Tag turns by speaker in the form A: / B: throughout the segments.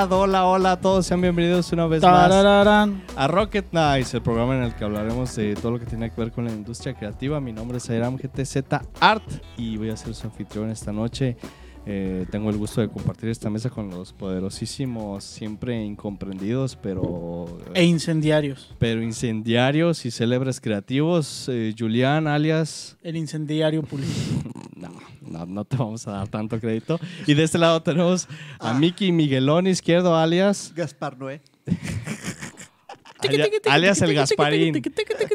A: Hola, hola a todos, sean bienvenidos una vez más a Rocket Nights, el programa en el que hablaremos de todo lo que tiene que ver con la industria creativa. Mi nombre es Airam GTZ Art y voy a ser su anfitrión esta noche. Eh, tengo el gusto de compartir esta mesa con los poderosísimos, siempre incomprendidos, pero,
B: E incendiarios.
A: pero incendiarios y célebres creativos. Eh, Julián, alias
B: El incendiario pulido.
A: No, no, no te vamos a dar tanto crédito. Y de este lado tenemos a Miki Miguelón izquierdo, alias.
C: Gaspar Noé.
A: alia- alias el Gasparín.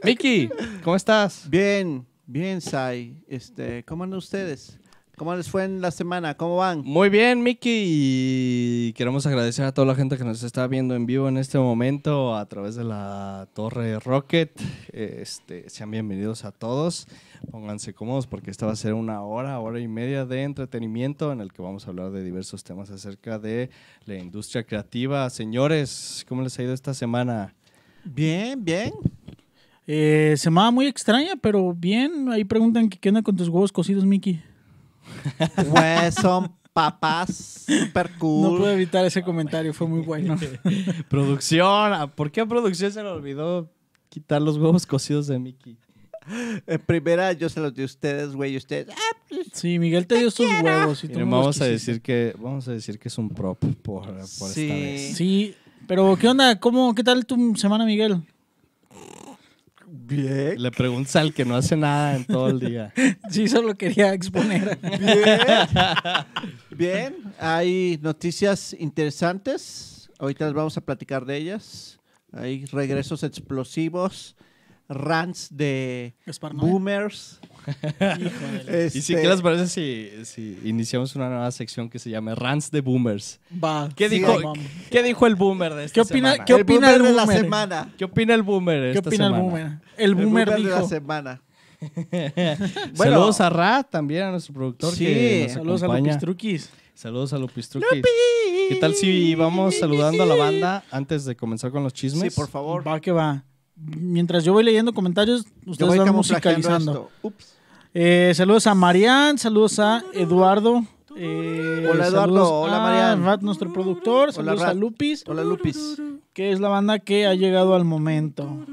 A: Miki, ¿cómo estás?
C: Bien, bien, Sai. Este, ¿cómo andan ustedes? ¿Cómo les fue en la semana? ¿Cómo van?
A: Muy bien, Miki. Y queremos agradecer a toda la gente que nos está viendo en vivo en este momento a través de la Torre Rocket. Este, sean bienvenidos a todos. Pónganse cómodos porque esta va a ser una hora, hora y media de entretenimiento en el que vamos a hablar de diversos temas acerca de la industria creativa. Señores, ¿cómo les ha ido esta semana?
C: Bien, bien.
B: Eh, semana muy extraña, pero bien. Ahí preguntan que qué onda con tus huevos cocidos, Mickey.
C: Pues son papas super cool.
B: No puedo evitar ese comentario, fue muy bueno.
A: Producción, ¿a- ¿por qué a producción se le olvidó quitar los huevos cocidos de Mickey?
C: En primera yo se los di a ustedes, güey, y ustedes. ah, pues,
B: Sí, Miguel te dio estos huevos. Y tú
A: Miren,
B: no los
A: vamos a
B: quisiste.
A: decir que vamos a decir que es un prop por, por
C: Sí.
A: esta vez.
B: Sí, pero ¿qué onda? ¿Cómo, ¿Qué tal tu semana, Miguel?
C: Bien.
A: Le preguntas al que no hace nada en todo el día.
B: Sí, solo quería exponer.
C: Bien. Bien. Hay noticias interesantes. Ahorita les vamos a platicar de ellas. Hay regresos explosivos, rants de boomers.
B: Híjole.
A: ¿Y si,
C: Este,
A: qué les parece si, si iniciamos una nueva sección que se llame Rants de Boomers?
B: Va.
A: ¿Qué,
C: Sí,
A: dijo. ¿Qué dijo el boomer de esta
B: ¿Qué opina-
A: semana?
B: qué
C: el
B: opina
C: boomer
B: el
C: de la
B: boomer?
C: semana?
A: ¿Qué opina el boomer de
B: ¿Qué
A: esta
B: opina el boomer? El boomer
C: de la
B: dijo.
C: semana.
A: Bueno, Saludos a Ra, también a nuestro productor
C: Sí,
A: que nos
B: Saludos a
A: acompaña.
B: los pistruquis.
A: Saludos a Lupistruquis. ¿Qué tal si vamos saludando a la banda antes de comenzar con los chismes?
C: Sí, por favor.
B: Va que va. Mientras yo voy leyendo comentarios,
C: Yo
B: ustedes
C: voy
B: van musicalizando.
C: esto. Ups.
B: Eh, saludos a Marian, saludos a Eduardo. eh,
C: Hola, Eduardo.
B: saludos
C: Hola,
B: a
C: Marian.
B: Rat, nuestro productor. Saludos a. Lupis,
C: Hola, Lupis.
B: que es la banda que ha llegado al momento.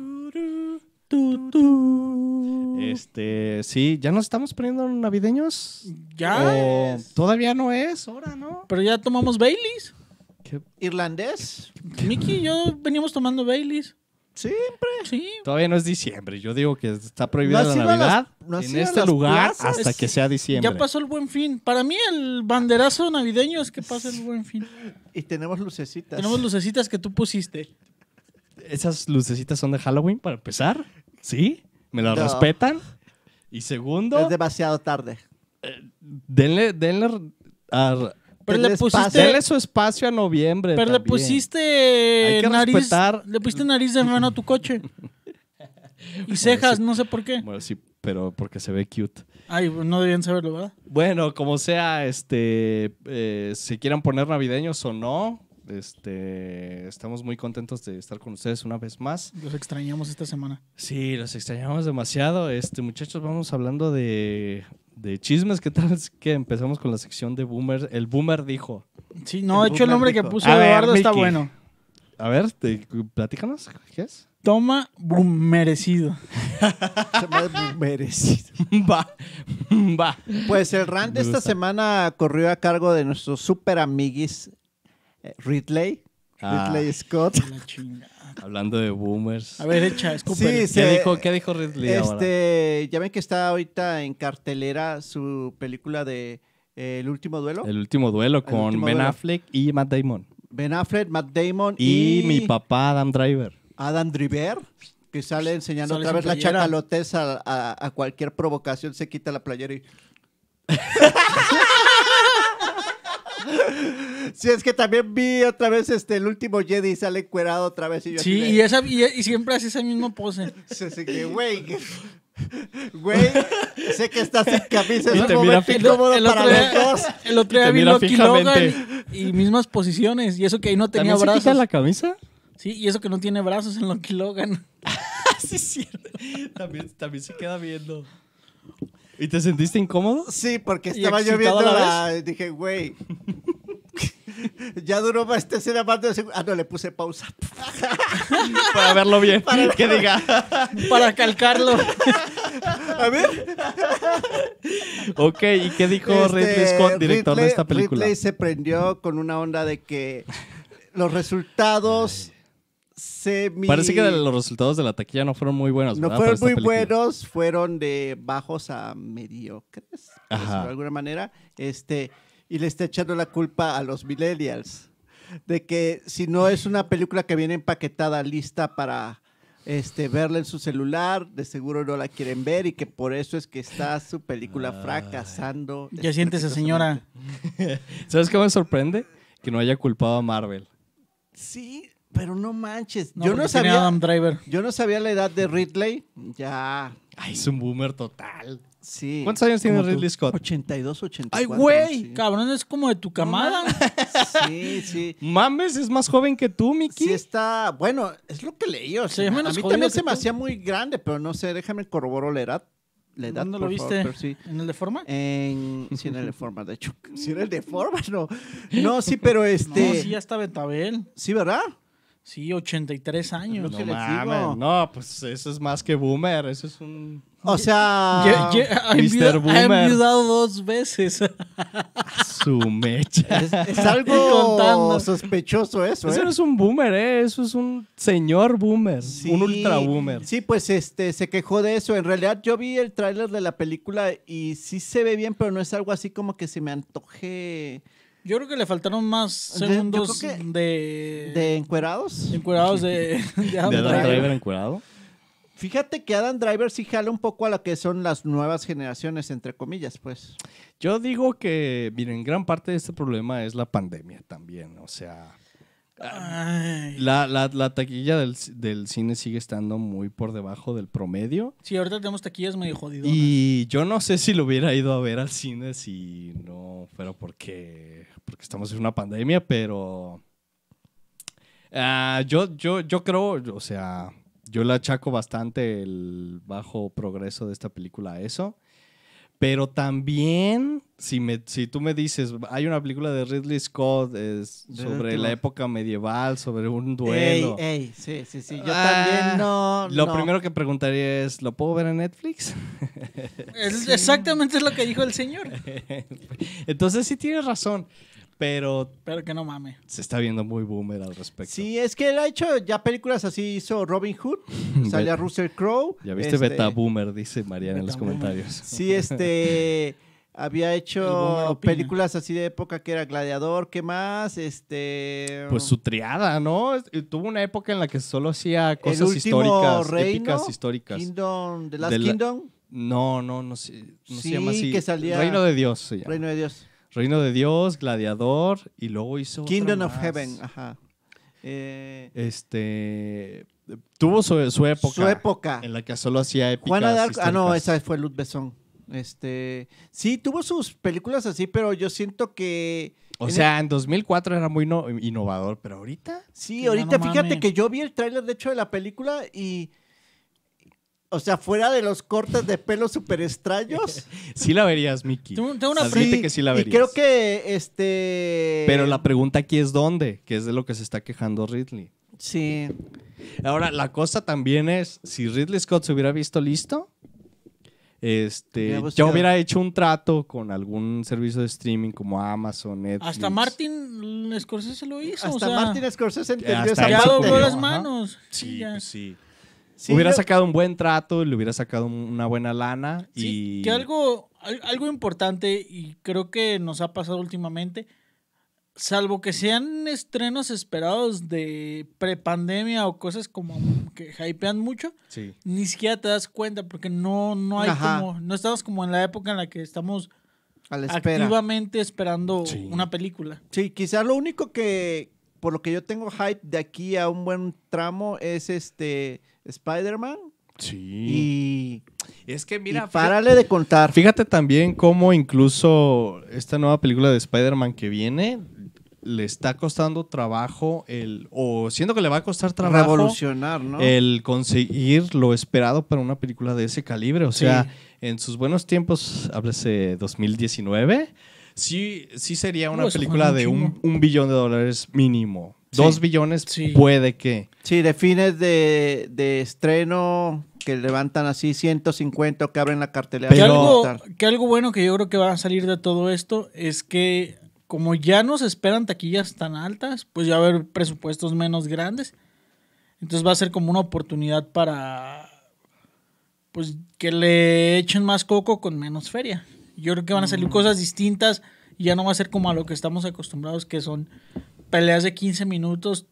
B: Tu, tu.
A: Este, sí, ¿ya nos estamos poniendo navideños?
B: Ya,
A: ¿O todavía no es hora, no?
B: pero ya tomamos Baileys.
A: ¿Qué?
C: ¿Irlandés?
B: Mickey y yo veníamos tomando Baileys.
C: Siempre.
B: Sí.
A: Todavía no es diciembre. Yo digo que está prohibida
C: ¿No has
A: la
C: las-
A: Navidad
C: no
A: en este lugar
C: plazas?
A: hasta
B: Es-
A: que sea diciembre.
B: Ya pasó el buen fin. Para mí el banderazo navideño es que pase el buen fin.
C: Y tenemos lucecitas.
B: Tenemos lucecitas que tú pusiste.
A: Esas lucecitas son de Halloween para empezar. ¿Sí? ¿Me las
C: No.
A: respetan? Y segundo,
C: Es demasiado tarde.
A: denle, denle, a-
B: Pero le pusiste...
A: denle su espacio a noviembre.
B: Pero le pusiste
A: Hay que
B: nariz,
A: respetar-
B: le pusiste nariz de mano a tu coche. Y cejas,
A: sí.
B: no sé por qué.
A: Bueno, sí, pero porque se ve cute.
B: Ay, no debían saberlo, ¿verdad?
A: Bueno, como sea, este, eh, si quieran poner navideños o no, este, estamos muy contentos de estar con ustedes una vez más.
B: Los extrañamos esta semana.
A: Sí, los extrañamos demasiado. Este, muchachos, vamos hablando de, de chismes. ¿Qué tal es que empezamos con la sección de Boomer? El Boomer dijo.
B: Sí, no, de
C: El
B: hecho el nombre que puso
A: A ver,
B: Eduardo está
A: Mickey.
B: bueno.
A: A ver, te- platícanos. ¿Qué es?
B: Toma merecido.
C: Ha merecido.
A: Va, va.
C: Pues el rant de esta semana corrió a cargo de nuestro super amiguis eh, Ridley.
A: Ah.
C: Ridley Scott.
B: La chingada.
A: Hablando de boomers.
B: A ver, echa, escúpele.
C: Sí,
A: ¿Qué,
C: se-
A: dijo, ¿Qué dijo Ridley ahora?
C: Este, ya ven que está ahorita en cartelera su película de eh, El último duelo.
A: El último duelo con
C: último
A: Ben
C: duelo.
A: Affleck y Matt Damon.
C: Ben Affleck, Matt Damon
A: Y,
C: y,
A: mi papá Adam Driver.
C: Adam Driver, que sale enseñando
B: Sale
C: otra vez la chacalotez a, a- a cualquier provocación, se quita la playera y... Sí, es que también vi otra vez este el último Jedi sale encuerado otra vez y yo
B: Sí, y, esa, y, y siempre hace esa misma pose.
C: Sí, sí, que, güey, que- güey, sé que estás sin camisa,
A: Y
C: es
A: te
C: un
A: mira
C: momento incómodo
B: el,
C: para
B: otro
C: los
B: día,
C: dos.
B: el otro día
A: Te
B: vi
A: mira
B: Loki
A: fijamente.
B: Logan y, y mismas posiciones. Y eso que ahí no tenía
A: ¿También se
B: brazos.
A: quita la camisa?
B: Sí, y eso que no tiene brazos en Loki Logan.
A: sí, es cierto. También, también se queda viendo. ¿Y te sentiste incómodo?
C: Sí, porque
B: ¿Y
C: estaba yo
B: excitado
C: viendo
B: a la
C: la... Dije, güey, Ya duró más esta escena más de. Ah, no, le puse pausa.
A: Para verlo bien. que diga.
B: Para calcarlo.
C: A ver.
A: Ok, ¿y qué dijo
C: Este,
A: Ridley Scott, director de esta película?
C: Ridley se prendió con una onda de que los resultados semi...
A: Parece que los resultados de la taquilla no fueron muy buenos.
C: no
A: ¿verdad?
C: fueron
A: Para
C: muy
A: película.
C: buenos, fueron de bajos a mediocres,
A: Ajá.
C: de alguna manera. Este, y le está echando la culpa a los millennials. De que si no es una película que viene empaquetada, lista para este, verla en su celular, de seguro no la quieren ver y que por eso es que está su película fracasando.
B: Ya siéntese, señora.
A: ¿Sabes qué me sorprende? Que no haya culpado a Marvel.
C: Sí, pero no manches.
B: No,
C: yo, no sabía,
B: Adam Driver.
C: yo no sabía la edad de Ridley. Ya,
A: Ay, es un boomer total.
C: Sí.
A: ¿Cuántos años tiene
C: tú.
A: Ridley Scott?
C: 82, 84.
A: ¡Ay, güey!
C: sí.
B: Cabrón, es como de tu camada.
C: Sí, sí.
A: Mames, es más joven que tú, Mickey.
C: Sí está, bueno, es lo que leí. O sea, a mí también se me
B: tú.
C: hacía muy grande, pero no sé, déjame corroboro la edad. La edad,
B: ¿Dónde lo
C: favor,
B: viste?
C: pero sí.
B: ¿En el de forma?
C: En, sí, en el de forma, de hecho. Sí, en el de forma, no. No, sí, pero este.
B: No, sí, ya está Betabel.
C: Sí, ¿verdad?
B: Sí, 83 años.
A: No mames, no, pues eso es más que boomer, eso es un...
C: O sea.
B: Ye- ye- ha
A: Mr.
B: enviudado- ha
A: Boomer.
B: enviudado dos veces.
A: Su mecha.
C: Es, es algo
B: Contando.
C: sospechoso eso, ¿eh?
A: Eso no es un boomer, ¿eh? Eso es un señor boomer,
C: Sí,
A: un ultra boomer.
C: Sí, pues este se quejó de eso. En realidad yo vi el tráiler de la película y sí se ve bien, pero no es algo así como que se me antoje
B: Yo creo que le faltaron más segundos de,
C: de encuerados.
B: encuerados de, de
A: ¿De.
B: Driver
A: encuerado?
C: Fíjate que Adam Driver sí jala un poco a lo que son las nuevas generaciones, entre comillas, pues.
A: Yo digo que, miren, gran parte de este problema es la pandemia también. O sea, la, la- la taquilla del, del cine sigue estando muy por debajo del promedio.
B: Sí, ahorita tenemos taquillas medio jodidas.
A: Y yo no sé si lo hubiera ido a ver al cine si no fuera porque, porque estamos en una pandemia, pero ah, yo, yo, yo creo, o sea, yo le achaco bastante el bajo progreso de esta película a eso. Pero también, si, me, si tú me dices, hay una película de Ridley Scott es sobre la época medieval, sobre un duelo.
C: Ey, ey, sí, sí, sí. Yo
A: Ah,
C: también no.
A: Lo
C: no.
A: primero que preguntaría es, ¿lo puedo ver en Netflix?
B: Es exactamente lo que dijo el señor.
A: Entonces sí tienes razón, pero
B: Pero que no mame.
A: se está viendo muy boomer al respecto.
C: Sí, es que él ha hecho ya películas así, hizo Robin Hood, salía Russell Crowe.
A: Ya viste
C: este,
A: beta boomer, dice Mariana en los comentarios.
C: Sí, este había hecho películas así de época que era Gladiador, ¿qué más? Este
A: Pues su triada, ¿no? Es- Tuvo una época en la que solo hacía cosas históricas,
C: reino,
A: épicas históricas.
C: Kingdom, The Last
A: De la-
C: Kingdom,
A: No, no, no, se, no se
C: Sí,
A: llama así.
C: que salía-
A: Reino de Dios se llama.
C: Reino de Dios.
A: Reino de Dios, Gladiador, y luego hizo otra
C: Kingdom of. Heaven, ajá. Eh,
A: Este tuvo su, su época.
C: Su época.
A: En la que solo hacía épicas.
C: Juana de Arco. Ah, no, esa fue Luz Besson. Este, sí, tuvo sus películas así, pero yo siento que
A: O
C: en
A: sea, en 2004 era muy no- innovador, pero ahorita
C: Sí, ahorita
B: no
C: fíjate
B: mames.
C: que yo vi el tráiler de hecho de la película y o sea, fuera de los cortes de pelo súper extraños.
A: sí la verías.
B: Tengo- tengo una
A: Admite que sí la
C: y
A: verías.
C: creo que este
A: Pero la pregunta aquí es dónde, que es de lo que se está quejando Ridley.
C: sí.
A: Ahora, la cosa también es, si Ridley Scott se hubiera visto listo, este,
C: buscado.
A: hubiera hecho un trato con algún servicio de streaming como Amazon, Netflix.
B: Hasta Martin Scorsese lo hizo.
C: Hasta
B: o sea,
C: Martin Scorsese entendió
A: hasta
C: esa parte.
B: las
A: ajá.
B: manos.
A: Sí,
B: ya.
A: pues sí.
C: Sí,
A: hubiera
C: yo-
A: sacado un buen trato, le hubiera sacado un- una buena lana
B: Sí,
A: y...
B: que algo, al- algo importante y creo que nos ha pasado últimamente, salvo que sean estrenos esperados de prepandemia o cosas como que hypean mucho,
A: Sí.
B: ni siquiera te das cuenta porque no, no hay
C: Ajá.
B: como, no estamos como en la época en la que estamos
C: a la espera.
B: activamente esperando
A: Sí.
B: una película.
C: Sí, quizás lo único que por lo que yo tengo hype de aquí a un buen tramo es este Spider-Man
A: Sí.
C: y,
A: Es que mira,
C: párale de contar.
A: fíjate también cómo incluso esta nueva película de Spider-Man que viene le está costando trabajo el o siendo que le va a costar trabajo
C: revolucionar, ¿no?
A: el conseguir lo esperado para una película de ese calibre. O sea,
C: Sí.
A: en sus buenos tiempos, háblese 2019, Sí, sí sería una
B: Uh,
A: película
B: un
A: de un, un billón de dólares mínimo.
C: Sí.
A: Dos billones
B: Sí.
A: puede que.
C: Sí, de fines de, de estreno que levantan así 150 o que abren la cartelera.
B: Que,
A: Pero-
B: algo, que algo bueno que yo creo que va a salir de todo esto es que como ya no se esperan taquillas tan altas, pues ya va a haber presupuestos menos grandes. Entonces va a ser como una oportunidad para pues que le echen más coco con menos feria. Yo creo que van a salir cosas distintas y ya no va a ser como a lo que estamos acostumbrados que son peleas de 15 minutos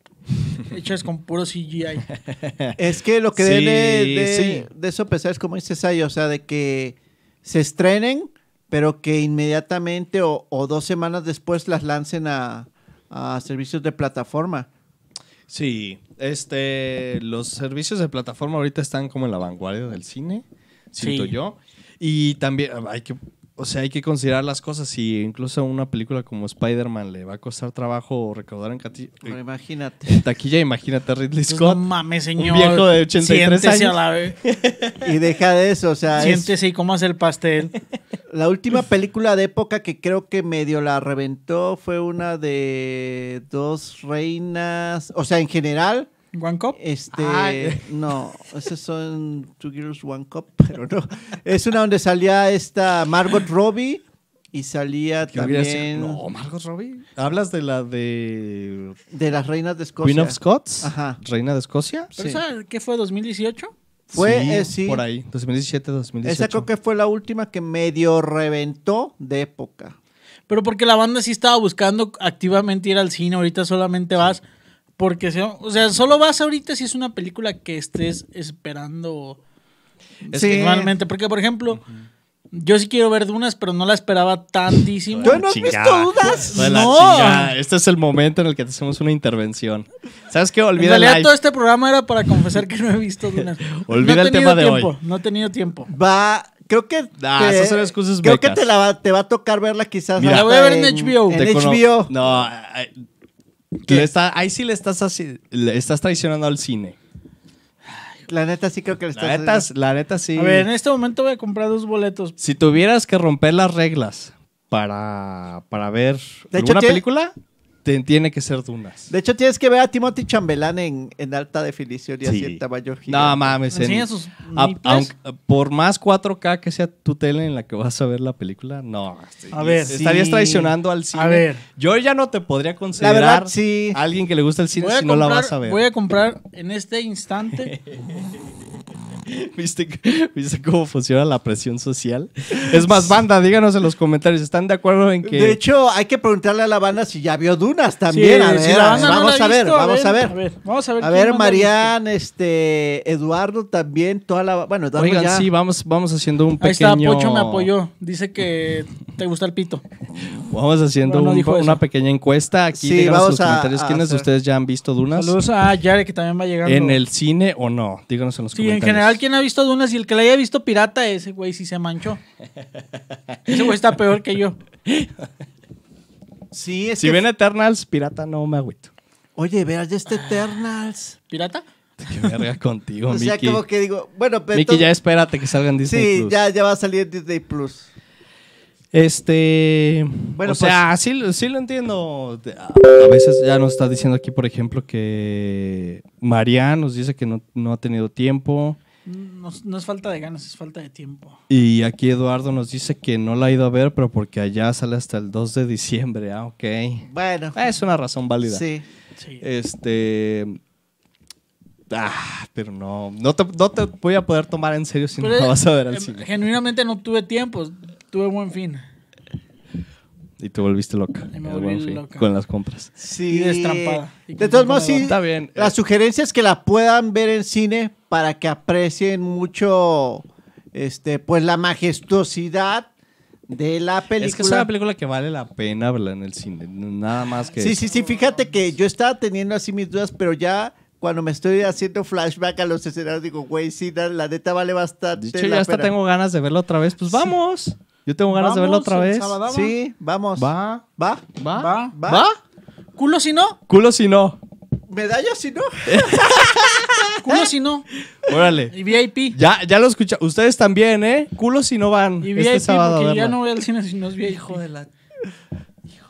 B: hechas con puro CGI.
C: Es que lo que
A: Sí,
C: debe de,
A: sí.
C: de eso pensar es como dice Sayo, o sea, de que se estrenen, pero que inmediatamente o, o dos semanas después las lancen a, a servicios de plataforma.
A: Sí, este, los servicios de plataforma ahorita están como en la vanguardia del cine, siento
B: Sí.
A: yo. Y también hay que, o sea, hay que considerar las cosas. Si incluso una película como Spider-Man le va a costar trabajo recaudar en,
C: Pero imagínate.
A: en taquilla, imagínate a Ridley
B: no
A: Scott.
B: mames, señor.
A: viejo de 83
B: Siéntese
A: años.
B: a la vez.
C: Y deja de eso, o sea, es
B: Siéntese y cómo hace el pastel.
C: la última película de época que creo que medio la reventó fue una de dos reinas, o sea, en general,
B: One Cup.
C: Este,
A: Ay.
C: no, esos son Two Girls One Cup, pero no. Es una donde salía esta Margot Robbie y salía también
A: No, Margot Robbie. ¿Hablas de la de
C: de las reinas de Escocia.
A: Queen of Scots?
C: Ajá.
A: ¿Reina de Escocia?
B: ¿Pero
C: Sí.
B: esa qué fue? ¿2018?
C: Fue,
A: sí,
C: eh, sí.
A: por ahí, 2017, 2018.
C: Esa creo que fue la última que medio reventó de época.
B: Pero porque la banda sí estaba buscando activamente ir al cine. Ahorita solamente vas porque, se- o sea, solo vas ahorita si es una película que estés esperando
A: Es
C: Sí.
A: que
B: normalmente. Porque, por ejemplo, yo sí quiero ver Dunas, pero no la esperaba tantísimo.
C: ¿Tú no has
A: Chingada.
C: visto
A: la
B: No.
A: Este es el momento en el que te hacemos una intervención. ¿Sabes qué?
B: En
A: Olvida el
B: realidad todo este programa era para confesar que no he visto Dunas.
A: Olvida
B: no he
A: el
B: tenido
A: tema de
B: tiempo,
A: hoy.
B: No he tenido tiempo.
C: Va, creo que
A: Ah, esas son excusas
C: creo
A: becas.
C: que te, la va, te va a tocar verla quizás
A: Mira.
B: La voy a ver en HBO.
C: En
A: Te
C: HBO.
A: No, ay, le está- ahí sí le estás, así- le estás traicionando al cine.
C: La neta sí creo que le estás
A: La neta, la neta sí.
B: A ver, en este momento voy a comprar dos boletos.
A: Si tuvieras que romper las reglas para, para ver
C: De hecho,
A: alguna
C: tiene-
A: película, te, tiene que ser Dunas.
C: De hecho, tienes que ver a Timothy Chambelán en, en alta definición y así
A: Sí.
C: en tamaño
A: No
C: gigante.
A: mames. en-
B: Enseña sus
A: a-
B: niples.
A: aunque- por más 4K que sea tu tele en la que vas a ver la película, no. sí,
B: A ver.
A: Estarías
C: Sí.
A: traicionando al cine.
B: A ver.
A: Yo ya no te podría
C: La
A: considerar
C: verdad, sí.
A: a alguien que le gusta el cine si no la vas a ver.
B: Voy a comprar en este instante.
A: ¿Viste, ¿Viste cómo funciona la presión social? Es más, banda, díganos en los comentarios. ¿Están de acuerdo en que.?
C: De hecho, hay que preguntarle a la banda si ya vio Dunas también.
B: Sí,
C: a ver,
B: si la banda no
C: vamos
B: la
C: a ver,
B: visto,
C: vamos a ver.
B: A ver, vamos a ver.
C: A. Marian, este, Eduardo también, toda la... Bueno, Eduardo
A: Oigan,
C: ya...
A: sí, vamos, vamos haciendo un
B: Ahí está,
A: pequeño.
B: Pocho me apoyó. Dice que te gusta el pito.
A: Vamos haciendo
B: Bueno,
A: un-
B: dijo
A: una pequeña encuesta. Aquí
C: Sí,
A: díganos en
C: vamos
A: los
C: a-
A: comentarios
C: a
A: quiénes de ustedes ya han visto Dunas.
B: Saludos a Yare que también va llegando.
A: ¿En el cine o no? Díganos en los
B: Sí, en
A: comentarios.
B: general, ¿quién ha visto Dunas? Y el que la haya visto pirata, ese güey sí se manchó. Ese güey está peor que yo.
C: Sí, es
A: Si
C: que-
A: ven Eternals, pirata, no me agüito.
C: Oye, veas, ya este Eternals.
B: ¿Pirata?
A: Qué verga contigo,
C: o sea, como que digo, bueno, pero...
A: Miki, ya
C: entonces-
A: espérate que salgan Disney
C: Sí,
A: Plus.
C: ya, ya va a salir en Disney Plus.
A: Este.
C: Bueno,
A: o sea,
C: pues-
A: sí, lo- sí lo entiendo. De- A a veces ya nos está diciendo aquí, por ejemplo, que María nos dice que no, no ha tenido tiempo.
B: No, no es falta de ganas, es falta de tiempo.
A: Y aquí Eduardo nos dice que no la ha ido a ver, pero porque allá sale hasta el 2 de diciembre. Ah, ok.
C: Bueno,
A: Es una razón válida.
C: sí.
B: Sí.
A: Este. Ah, pero no. No te, no te voy a poder tomar en serio si no la vas a ver al
B: eh,
A: cine.
B: Genuinamente no tuve tiempo, tuve buen fin.
A: Y te volviste loca.
B: Y me
A: el
B: volví
A: buen fin,
B: loca.
A: Con las compras.
C: Sí.
B: Y destrampada. Y
C: De todos modos, sí.
A: Está bien.
C: La sugerencia es que la puedan ver en cine para que aprecien mucho, este, pues la majestuosidad de la película.
A: Es que es una película que vale la pena verla en el cine. Nada más que.
C: Sí,
A: eso.
C: sí, sí. Fíjate que yo estaba teniendo así mis dudas, pero ya cuando me estoy haciendo flashback a los escenarios digo, güey, sí, la, neta vale bastante.
A: De hecho,
C: la
A: ya hasta
C: pena.
A: tengo ganas de verla otra vez. Pues vamos. Yo tengo ganas de verla
B: Vamos,
A: otra vez.
B: sábado.
C: Sí, vamos.
A: Va,
C: Va.
A: va,
B: Va.
C: Va.
A: va.
B: Culo si no,
A: Culo si no.
C: Medalla si no.
B: culo si no.
A: Órale.
B: Y VIP.
A: Ya, ya lo escucha. Ustedes también, ¿eh? Culo si no van
B: Y
A: este
B: VIP
A: sábado a
B: porque ya no voy al cine si no es VIP.
C: Hijo de la.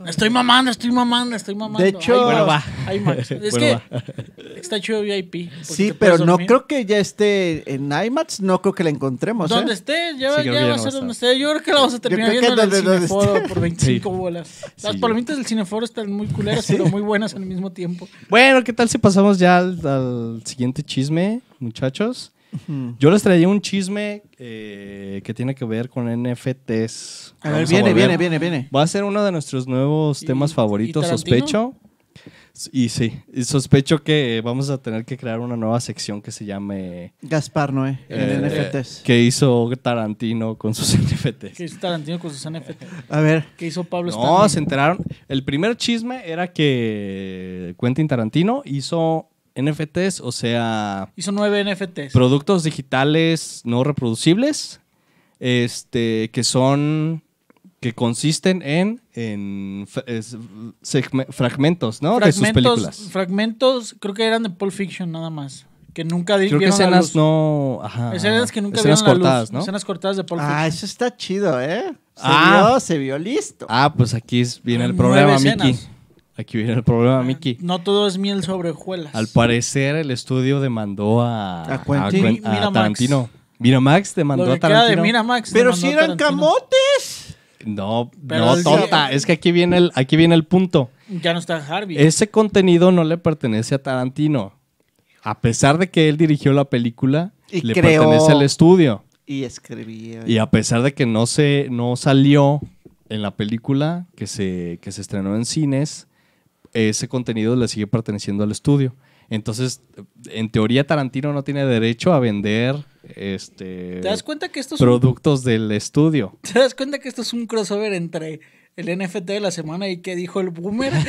B: Estoy mamando, estoy mamando, estoy mamando.
C: De hecho-
B: Ay,
C: Bueno,
A: va.
B: Es
A: Bueno,
B: que está chido VIP.
C: Sí, pero no creo que ya esté en IMAX, no creo que la encontremos. ¿eh?
B: Donde esté, ya,
A: Sí,
B: ya va a ser donde esté. Yo creo que la vamos a terminar viendo en el Cineforo
C: esté.
B: por 25
A: Sí.
B: bolas. Las
A: Sí.
B: palomitas del Cineforo están muy culeras, pero muy buenas al mismo tiempo.
A: Bueno, ¿qué tal si pasamos ya al, al siguiente chisme, muchachos? Yo les traía un chisme eh, que tiene que ver con NFTs.
C: A ver, viene, viene, viene, viene.
A: Va a ser uno de nuestros nuevos
B: ¿Y-
A: temas favoritos, sospecho. Y sí, y sospecho que vamos a tener que crear una nueva sección que se llame
C: Gaspar Noé, en
A: eh,
C: NFTs.
A: que hizo Tarantino con sus NFTs.
B: Que hizo Tarantino con sus NFT.
C: A ver,
B: Que hizo Pablo
A: No,
B: Stanley.
A: se enteraron. El primer chisme era que Quentin Tarantino hizo NFTs, o sea,
B: Hizo nueve NFTs.
A: productos digitales no reproducibles, este, que son, que consisten en, en es- fragmentos, ¿no? De sus películas.
B: fragmentos, creo que eran de Pulp Fiction nada más. Que nunca
A: Creo que
B: vieron la
A: escenas
B: luz.
A: no, ajá,
B: Escenas que nunca
A: escenas
B: vieron la
A: cortadas,
B: luz.
A: ¿no?
B: Escenas cortadas de Pulp
C: ah,
B: Fiction.
C: eso está chido, ¿eh? Se
A: Ah.
C: vio, se vio listo.
A: Ah, pues aquí viene el problema,
B: escenas.
A: Aquí viene el problema, Mickey.
B: No todo es miel sobre hojuelas.
A: Al parecer el estudio demandó a,
C: ¿A Quentin?
A: Quen- a
B: Miramax.
A: Tarantino. Miramax demandó
B: Lo
A: a
B: que queda de
A: Tarantino.
B: Miramax.
C: Pero si eran camotes.
A: No,
B: Pero
A: no,
B: el-
A: tonta. Es que aquí viene el, aquí viene el punto.
B: Ya no está Harvey.
A: Ese contenido no le pertenece a Tarantino. A pesar de que él dirigió la película,
C: Y
A: le
C: creó-
A: pertenece al estudio.
C: Y escribía.
A: Y a pesar de que no se no salió en la película que se, que se estrenó en cines, ese contenido le sigue perteneciendo al estudio. Entonces, en teoría, Tarantino no tiene derecho a vender este
B: ¿Te das cuenta que esto es un,
A: productos del estudio.
B: ¿Te das cuenta que esto es un crossover entre el NFT de la semana y qué dijo el boomer?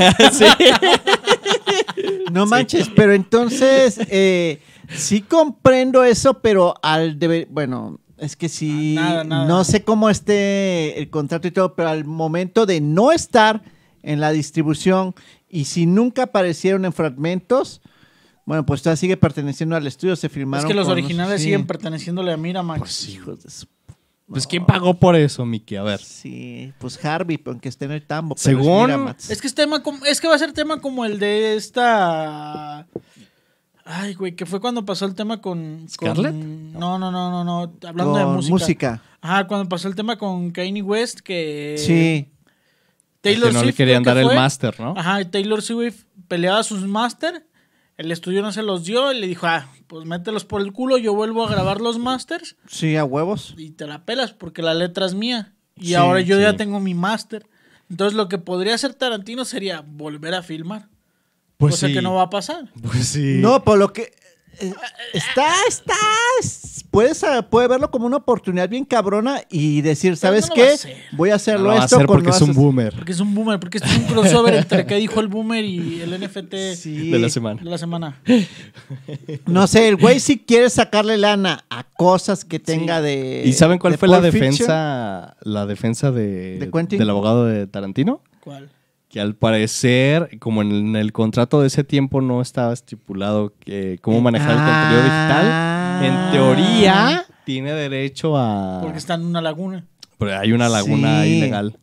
C: No manches, pero entonces eh, sí comprendo eso, pero al deber, bueno, es que sí,
B: Ah, nada, nada.
C: no sé cómo esté el contrato y todo, pero al momento de no estar en la distribución y si nunca aparecieron en fragmentos, bueno, pues todavía sigue perteneciendo al estudio, se
B: es
C: firmaron.
B: que los
C: con-
B: originales
C: sí.
B: siguen perteneciéndole a Miramax.
C: Pues hijos de su-
A: Pues, ¿quién pagó por eso, Mickey? A ver.
C: Sí, pues Harvey, aunque esté en el tambo. pero
A: Según-
C: es Miramax.
B: Es que es tema como, es que va a ser tema como el de esta Ay, güey, que fue cuando pasó el tema con, con-
A: ¿Scarlett?
B: No, no, no, no, no, hablando de música.
C: música.
B: Ajá, cuando pasó el tema con Kanye West que
C: Sí.
B: Taylor
A: que no le
B: Swift
A: querían
B: creo
A: dar
B: que
A: el
B: fue.
A: máster, ¿no?
B: Ajá, y Taylor Swift peleaba sus máster, el estudio no se los dio y le dijo, ah, pues mételos por el culo, yo vuelvo a grabar los másters
C: Sí, a huevos.
B: y te la pelas porque la letra es mía. Y
C: Sí,
B: ahora yo ya tengo mi máster. Entonces lo que podría hacer Tarantino sería volver a filmar.
A: Pues
B: cosa
A: sí.
B: que no va a pasar.
A: Pues sí.
C: No, por lo que. Eh, está, está. es- Puedes, ah, puede verlo como una oportunidad bien cabrona y decir, ¿sabes
B: no a
C: qué? Voy a
A: No
C: hacerlo
A: lo va a
C: esto
A: hacer porque es un boomer
B: Porque es un boomer, porque es un crossover entre que dijo el boomer y el NFT
C: Sí.
A: de la semana.
B: de la semana.
C: No sé, el güey si quiere sacarle lana a cosas que tenga de.
A: ¿Y saben cuál
C: de
A: fue la
C: Fiction,
A: defensa, la defensa de,
C: ¿De
A: del abogado de Tarantino?
B: ¿Cuál?
A: Que al parecer, como en el contrato de ese tiempo no estaba estipulado que cómo manejar el contenido digital,
C: Ah.
A: en teoría tiene derecho a...
B: Porque está en una laguna.
A: Pero hay una laguna
C: Sí.
A: ilegal.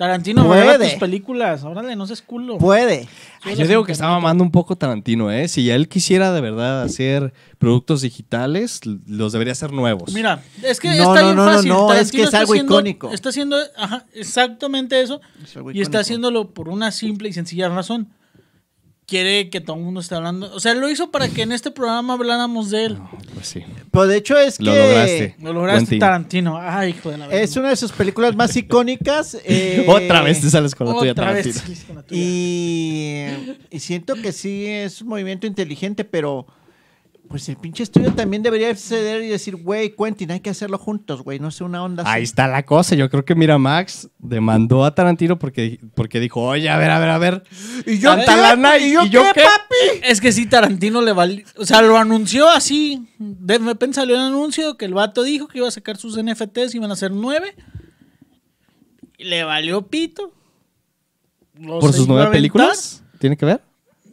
B: Tarantino,
C: Puede.
B: tus películas. Órale, no seas culo.
C: Puede.
A: Yo digo que está mamando un poco Tarantino, ¿eh? Si él quisiera de verdad hacer productos digitales, los debería hacer nuevos.
B: Mira, es que
C: No,
B: está
C: no,
B: bien
C: no,
B: fácil.
C: no, es que algo
B: haciendo-
C: icónico.
B: Está haciendo ajá, exactamente eso.
C: Es
B: Y está haciéndolo por una simple y sencilla razón. Quiere que todo el mundo esté hablando. O sea, lo hizo para que en este programa habláramos de él.
A: Pues sí.
C: Pero de hecho es
A: Lo
C: que.
A: lograste.
B: Lo lograste,
A: Quentin.
B: Tarantino. Ay, hijo de la.
C: Es una de sus películas más icónicas. eh,
A: Otra vez te sales con la tuya,
B: Otra vez
A: Tarantino.
B: saliste con la tuya.
C: Y, y siento que sí es un movimiento inteligente, pero pues el pinche estudio también debería ceder y decir, güey, Quentin, hay que hacerlo juntos, güey, no sé, una onda
A: Ahí
C: así.
A: está la cosa. Yo creo que Miramax demandó a Tarantino porque, porque dijo, oye, a ver, a ver, a ver.
C: ¿Y
B: yo
A: tanta
B: qué?
A: lana
C: ¿Y yo qué,
B: papi? Es que sí, Tarantino le valió. O sea, lo anunció así. De repente salió el anuncio que el vato dijo que iba a sacar sus NFTs, iban a ser nueve. Y le valió pito. Los
A: ¿Por sus nueve
B: aventar.
A: películas? ¿Tiene que ver?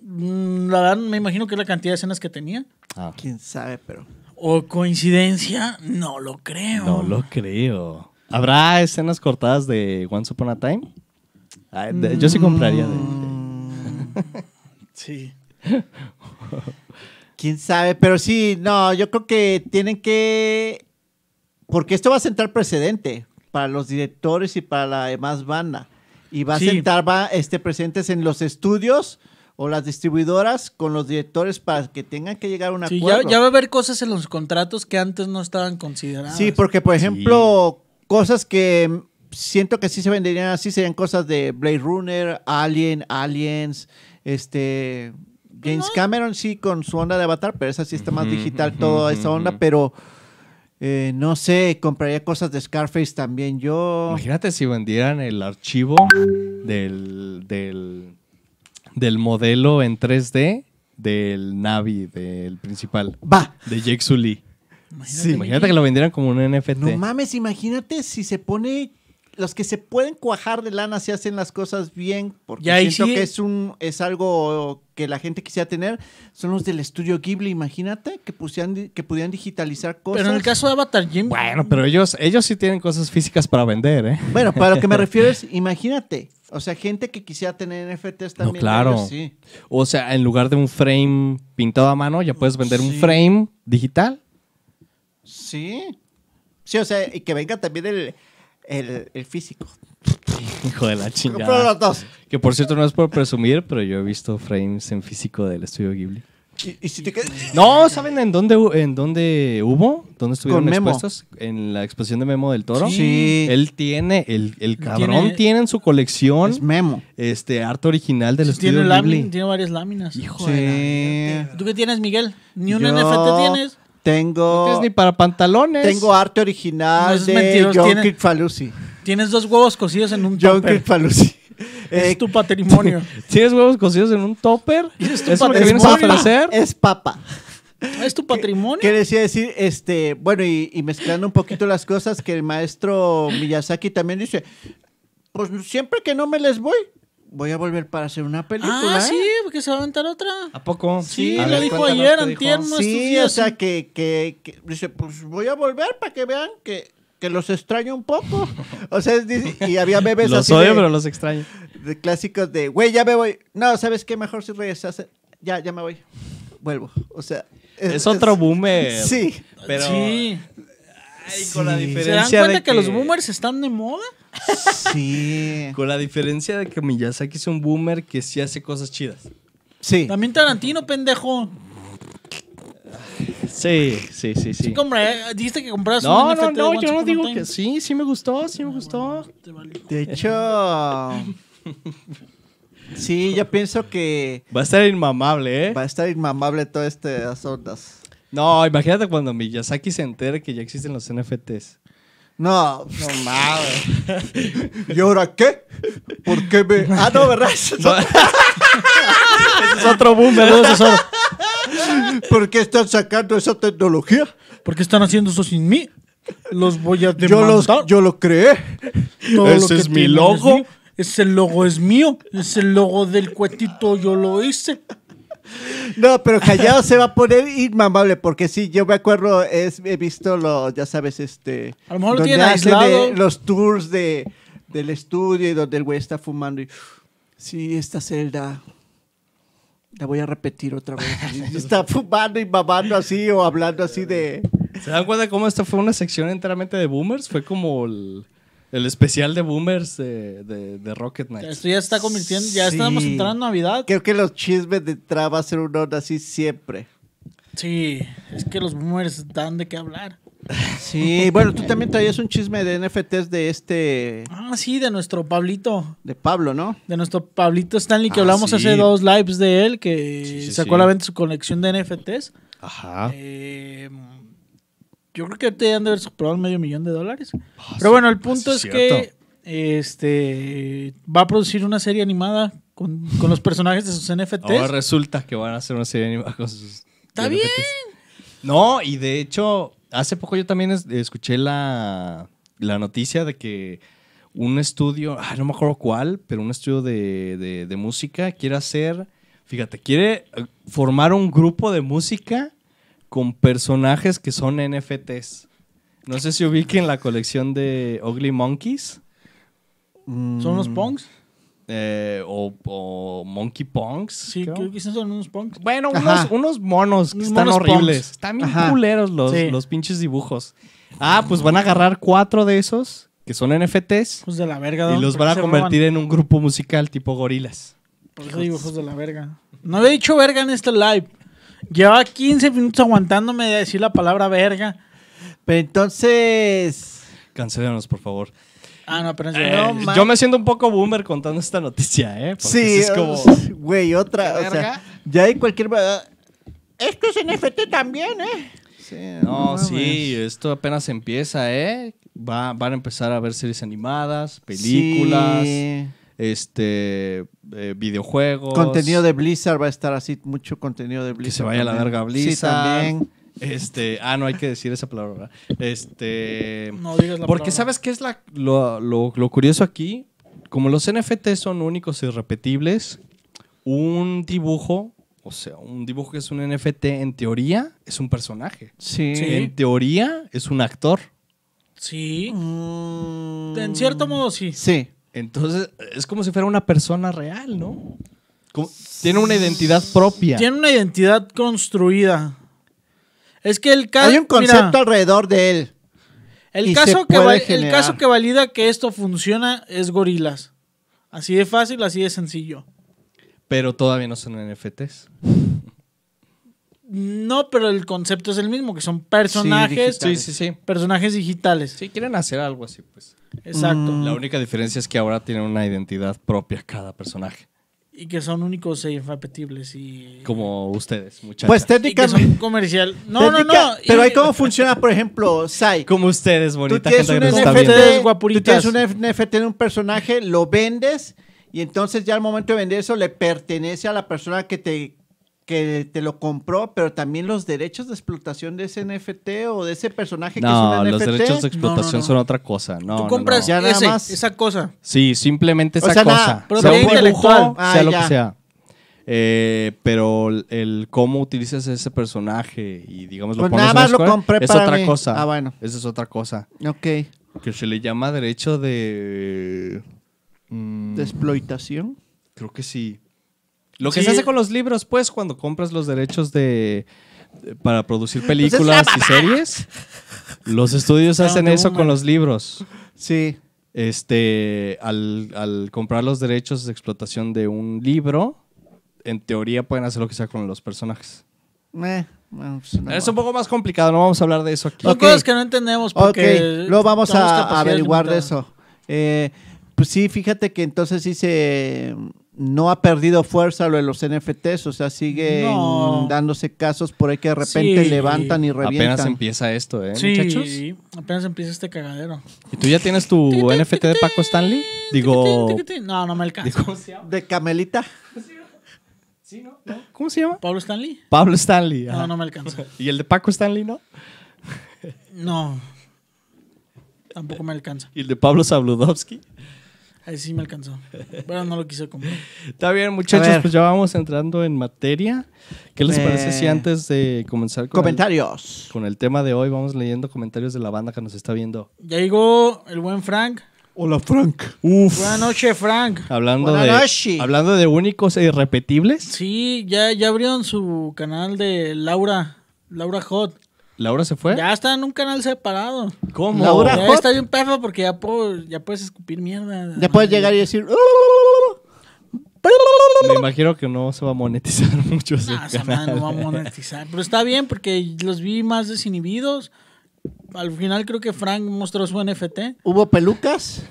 B: Mm, La verdad, me imagino que es la cantidad de escenas que tenía.
A: Ah,
C: Quién sabe, pero.
B: O coincidencia, no lo creo.
A: no lo creo. ¿Habrá escenas cortadas de Once Upon a Time? Ah, de- Yo sí compraría de.
C: Mm,
B: Sí.
C: ¿Quién sabe? Pero sí, no, yo creo que tienen que... Porque esto va a sentar precedente para los directores y para la demás banda. Y va a
B: Sí.
C: sentar va, este, precedentes en los estudios o las distribuidoras con los directores para que tengan que llegar a un
B: Sí, ya,
C: acuerdo.
B: ya va a haber cosas en los contratos que antes no estaban consideradas.
C: Sí, porque por ejemplo, cosas que siento que sí se venderían así serían cosas de Blade Runner, Alien, Aliens, este James Cameron sí con su onda de Avatar, pero esa sí está más digital toda esa onda, pero eh, no sé, compraría cosas de Scarface también yo.
A: Imagínate si vendieran el archivo del, del, del modelo en 3D del Navi, del principal,
C: Va.
A: de Jake Sully.
B: Imagínate.
A: Imagínate que lo vendieran como un NFT.
C: No mames, imagínate si se pone los que se pueden cuajar de lana si hacen las cosas bien, porque
B: Ya,
C: siento
B: sí.
C: que es un es algo que la gente quisiera tener, son los del estudio Ghibli, imagínate que pusieran que pudieran digitalizar cosas.
B: Pero en el caso de Avatar Jim.
A: Bueno, pero ellos, ellos sí tienen cosas físicas para vender, ¿eh?
C: Bueno, para lo que me refiero es, imagínate, o sea, gente que quisiera tener NFTs también.
A: claro.
C: ellos sí.
A: O sea, en lugar de un frame pintado a mano, ya puedes vender un frame digital.
C: Sí. Sí, o sea, y que venga también el, el, el físico.
A: Hijo de la chingada.
C: los dos.
A: Que por cierto no es por presumir, pero yo he visto frames en físico del estudio Ghibli.
C: Y, y si te quedas-
A: No, ¿saben en dónde, en dónde hubo? ¿Dónde estuvieron
C: Con Memo.
A: expuestos? En la exposición de Memo del Toro.
C: Sí.
A: Él tiene, el, el cabrón
B: Tiene-
A: tiene, en su colección
C: Es memo.
A: este arte original del
B: tiene,
A: estudio
B: lámin-
A: Ghibli.
B: tiene varias láminas.
A: Hijo
C: Sí.
A: de la-
B: ¿Tú qué tienes, Miguel? Ni un
C: Yo
B: NFT tienes.
A: No
C: Tengo,
A: tienes ni para pantalones.
C: tengo arte original
B: No es
C: de
B: mentiroso,
C: John
B: tiene-
C: Kirkfalusi.
B: Tienes dos huevos cocidos en un
C: John
B: topper.
C: Kirkfalusi.
B: Es
C: Eh,
B: tu patrimonio.
A: ¿Tienes huevos cocidos en un topper?
B: Es tu
A: ¿Eso es lo que
B: patrimonio.
A: vienes a
C: papa,
A: ofrecer?
C: Es papa.
B: es tu patrimonio.
C: ¿Qué decía decir? Este, bueno, y, y mezclando un poquito las cosas, que el maestro Miyazaki también dice, pues siempre que no me les voy, voy a volver para hacer una película.
B: Ah,
C: ¿eh?".
B: sí, porque se va a aventar otra.
A: ¿A poco?
B: Sí,
A: A
B: lo
A: ver,
B: dijo ayer, antier, ¿no?
C: Sí, o sea, que, que, que dice, pues voy a volver para que vean que, que los extraño un poco. O sea, y había bebés
A: Los
C: así
A: odio,
C: de,
A: pero los extraño.
C: de clásicos de, güey, ya me voy. No, ¿sabes qué? Mejor si regresas. Ya, ya me voy. Vuelvo. O sea.
A: Es, otro boomer.
C: Sí.
A: Pero,
B: Sí.
A: Ay, con la
C: Sí.
B: ¿Se dan
A: diferencia
B: cuenta
A: de
B: que... los boomers están de moda?
C: Sí.
A: Con la diferencia de que Miyazaki es un boomer que sí hace cosas chidas.
C: Sí.
B: También Tarantino, pendejo.
A: Sí, sí, sí, sí.
B: Sí, compra- dijiste que compras
A: No,
B: un
A: no,
B: NFT
A: no, yo no digo que sí, sí me gustó, sí me gustó.
C: De hecho. Sí, yo pienso que
A: Va a estar inmamable, ¿eh?
C: va a estar inmamable todas estas ondas.
A: No, imagínate cuando Miyazaki se entere que ya existen los NFTs.
C: No, no mames. ¿Y ahora qué? ¿Por qué me.? Ah, no, ¿verdad?
A: Ese es otro
B: Tesoro.
C: ¿Por qué están sacando esa tecnología?
B: ¿Por qué están haciendo eso sin mí? Los voy a
C: Yo, los,
B: demandar.
C: yo lo creé.
B: Todo
A: Ese
B: lo que
A: es mi logo.
B: mío. Ese logo es mío. Ese logo del cuetito yo lo hice.
C: No, pero Callao se va a poner inmamable porque sí, yo me acuerdo, es, he visto lo, ya sabes, este...
B: A lo mejor lo
C: donde
B: tienen
C: hacen
B: aislado.
C: de- los tours de, del estudio y donde el güey está fumando y... Sí, esta celda... La voy a repetir otra vez. Está fumando y mamando así o hablando así de...
A: ¿Se dan cuenta cómo esta fue una sección enteramente de boomers? Fue como el, el especial de boomers de, de, de Rocket Knight.
B: Esto ya está convirtiendo, ya
C: Sí.
B: estamos entrando en Navidad.
C: Creo que los chismes de entrada va a ser una onda así siempre.
B: Sí, es que los boomers dan de qué hablar.
C: Sí, bueno, tú también traías un chisme de NFTs de este...
B: Ah, sí, de nuestro Pablito.
C: De Pablo, ¿no?
B: De nuestro Pablito Stanley, que
A: Ah,
B: hablamos
A: sí.
B: hace dos lives de él, que
A: Sí, sí,
B: sacó
A: sí.
B: a la venta su colección de NFTs.
A: Ajá.
B: Eh, yo creo que te han de haber superado el medio millón de dólares. Pero bueno, el punto es que este va a producir una serie animada con, con los personajes de sus NFTs.
A: Ahora resulta que van a hacer una serie animada con sus...
B: Está
A: NFTs.
B: bien.
A: No, y de hecho, hace poco yo también es- escuché la, la noticia de que un estudio, ah, no me acuerdo cuál, pero un estudio de, de- de música quiere hacer, fíjate, quiere eh, formar un grupo de música con personajes que son NFTs. No sé si ubiquen la colección de Ugly Monkeys.
B: ¿Son los punks?
A: eh, o, o Monkey Punks.
B: Sí,
A: creo.
B: creo que esos son unos punks.
A: Bueno, unos, unos monos que
B: Unos
A: están
B: monos
A: horribles.
B: punks.
A: Están bien
C: Ajá.
A: culeros los,
B: Sí.
A: los pinches dibujos. Ah, pues van a agarrar cuatro de esos, que son NFTs,
B: de la verga.
A: y los
B: ¿Por
A: van a convertir
B: roban?
A: en un grupo musical tipo gorilas.
B: Por eso digo hijos de la verga. No había dicho verga en este live. Llevaba 15 minutos aguantándome de decir la palabra verga.
C: Pero entonces.
A: Cancélanos, por favor.
B: Ah, no, pero
A: Eh,
C: No,
A: yo me siento un poco boomer contando esta noticia, ¿eh? Porque
C: Sí,
A: es como...
C: güey, otra. O sea, ya hay cualquier. Esto es NFT también, ¿eh? Sí,
A: No, sí, esto apenas empieza, ¿eh? Va, van a empezar a ver series animadas, películas,
C: Sí.
A: Este, eh, videojuegos.
C: Contenido de Blizzard va a estar así, mucho contenido de Blizzard.
A: Que se vaya a la verga
C: Sí,
A: Blizzard.
C: también.
A: Este, ah, no hay que decir esa palabra, ¿verdad? Este,
B: No digas la
A: porque
B: palabra.
A: sabes qué es la, lo, lo- lo curioso aquí, como los NFT son únicos y repetibles, un dibujo, o sea, un dibujo que es un NFT en teoría es un personaje.
C: Sí.
B: Sí.
A: En teoría es un actor.
B: Sí.
C: Mm,
B: En cierto modo, sí.
C: Sí.
A: Entonces, es como si fuera una persona real, ¿no? Como- tiene una identidad propia.
B: Tiene una identidad construida. Es que el caso.
C: Hay un concepto alrededor de él.
B: el, caso que va- el caso que valida que esto funciona es gorilas. Así de fácil, así de sencillo.
A: Pero todavía no son NFTs.
B: No, pero el concepto es el mismo, que son personajes.
A: Sí, sí, sí.
B: personajes digitales.
A: Sí, quieren hacer algo así, pues.
B: Exacto.
C: Mm.
A: La única diferencia es que ahora tienen una identidad propia cada personaje.
B: Y que son únicos e irrepetibles y.
A: Como ustedes, muchachos.
C: Pues
B: son
C: técnicamente.
B: comercial. No, no, no.
C: Pero ahí cómo funciona, por ejemplo, Sai.
A: Como ustedes,
C: Tú
A: bonita
C: tienes
A: gente
C: un
A: que nos está
C: NFT, tú tienes un NFT de un personaje, lo vendes y entonces ya al momento de vender eso le pertenece a la persona que te, que te lo compró, pero también los derechos de explotación de ese NFT o de ese personaje que
A: No,
C: es un
A: los
C: NFT.
A: derechos de explotación
B: No, no, no.
A: son otra cosa. No,
B: Tú
A: no,
B: compras
A: no.
C: Ya nada
B: ese,
C: más.
B: esa cosa.
A: Sí, simplemente
C: O
A: esa
C: sea,
A: cosa. sea un dibujo,
C: Ah,
A: sea lo
C: ya.
A: que sea. Eh, pero el, cómo utilizas ese personaje y digamos lo
C: Pues
A: pones
C: nada
A: en
C: más lo compré
A: es
C: para
A: otra
C: mí.
A: cosa.
C: Ah, bueno.
A: Esa es otra cosa.
C: Ok.
A: Que se le llama derecho de. mm,
C: De explotación.
A: creo que sí. Lo que
B: Sí.
A: se hace con los libros, pues, cuando compras los derechos de. de- para producir
C: Pues es
A: películas
C: la
A: y series. Los estudios
B: No,
A: hacen eso con los libros.
C: Sí.
A: Este, al, al comprar los derechos de explotación de un libro, en teoría pueden hacer lo que sea con los personajes.
C: Eh, pues, no.
A: Es un poco más complicado, no vamos a hablar de eso aquí.
B: Son
C: Ok.
B: cosas que no entendemos porque.
C: luego vamos a, averiguar de eso. Eh, pues sí, fíjate que entonces sí se no ha perdido fuerza lo de los NFTs, o sea, sigue
B: No.
C: dándose casos por ahí que de repente
B: Sí.
C: levantan y
A: Apenas
C: revientan.
A: empieza esto, ¿eh,
B: Sí,
A: muchachos?
B: apenas empieza este cagadero.
A: ¿Y tú ya tienes tu NFT de Paco Stanley? Digo,
B: No, no me alcanza.
A: ¿cómo se llama?
C: De Camelita.
A: ¿Cómo se llama?
B: ¿Pablo Stanley?
A: Pablo Stanley. ajá.
B: No, no me alcanza.
A: ¿Y el de Paco Stanley, no?
B: No. Tampoco me alcanza.
A: ¿Y el de Pablo Sabludowski?
B: Ahí sí me alcanzó. Pero no lo quise comprar.
A: Está bien, muchachos, pues ya vamos entrando en materia. ¿Qué les
C: Eh,
A: parece si antes de comenzar con el,
C: Comentarios.
A: con el tema de hoy vamos leyendo comentarios de la banda que nos está viendo?
B: Ya llegó el buen Frank.
C: Hola, Frank.
A: Uf.
B: Buenas noches, Frank.
A: Hablando
C: Buenas
A: de, hablando de únicos e irrepetibles,
B: Sí, ya, ya abrieron su canal de Laura. Laura Hot.
A: Laura se fue.
B: Ya está en un canal separado.
A: ¿Cómo?
C: Laura
B: Ya
C: Hot.
B: está bien perro porque ya, puedo, ya puedes escupir mierda.
C: Ya puedes llegar y decir.
A: Me imagino que no se va a monetizar mucho ese
B: Ah, esa
A: canal.
B: madre no va a monetizar. Pero está bien porque los vi más desinhibidos. Al final creo que Frank mostró su NFT.
C: ¿Hubo pelucas?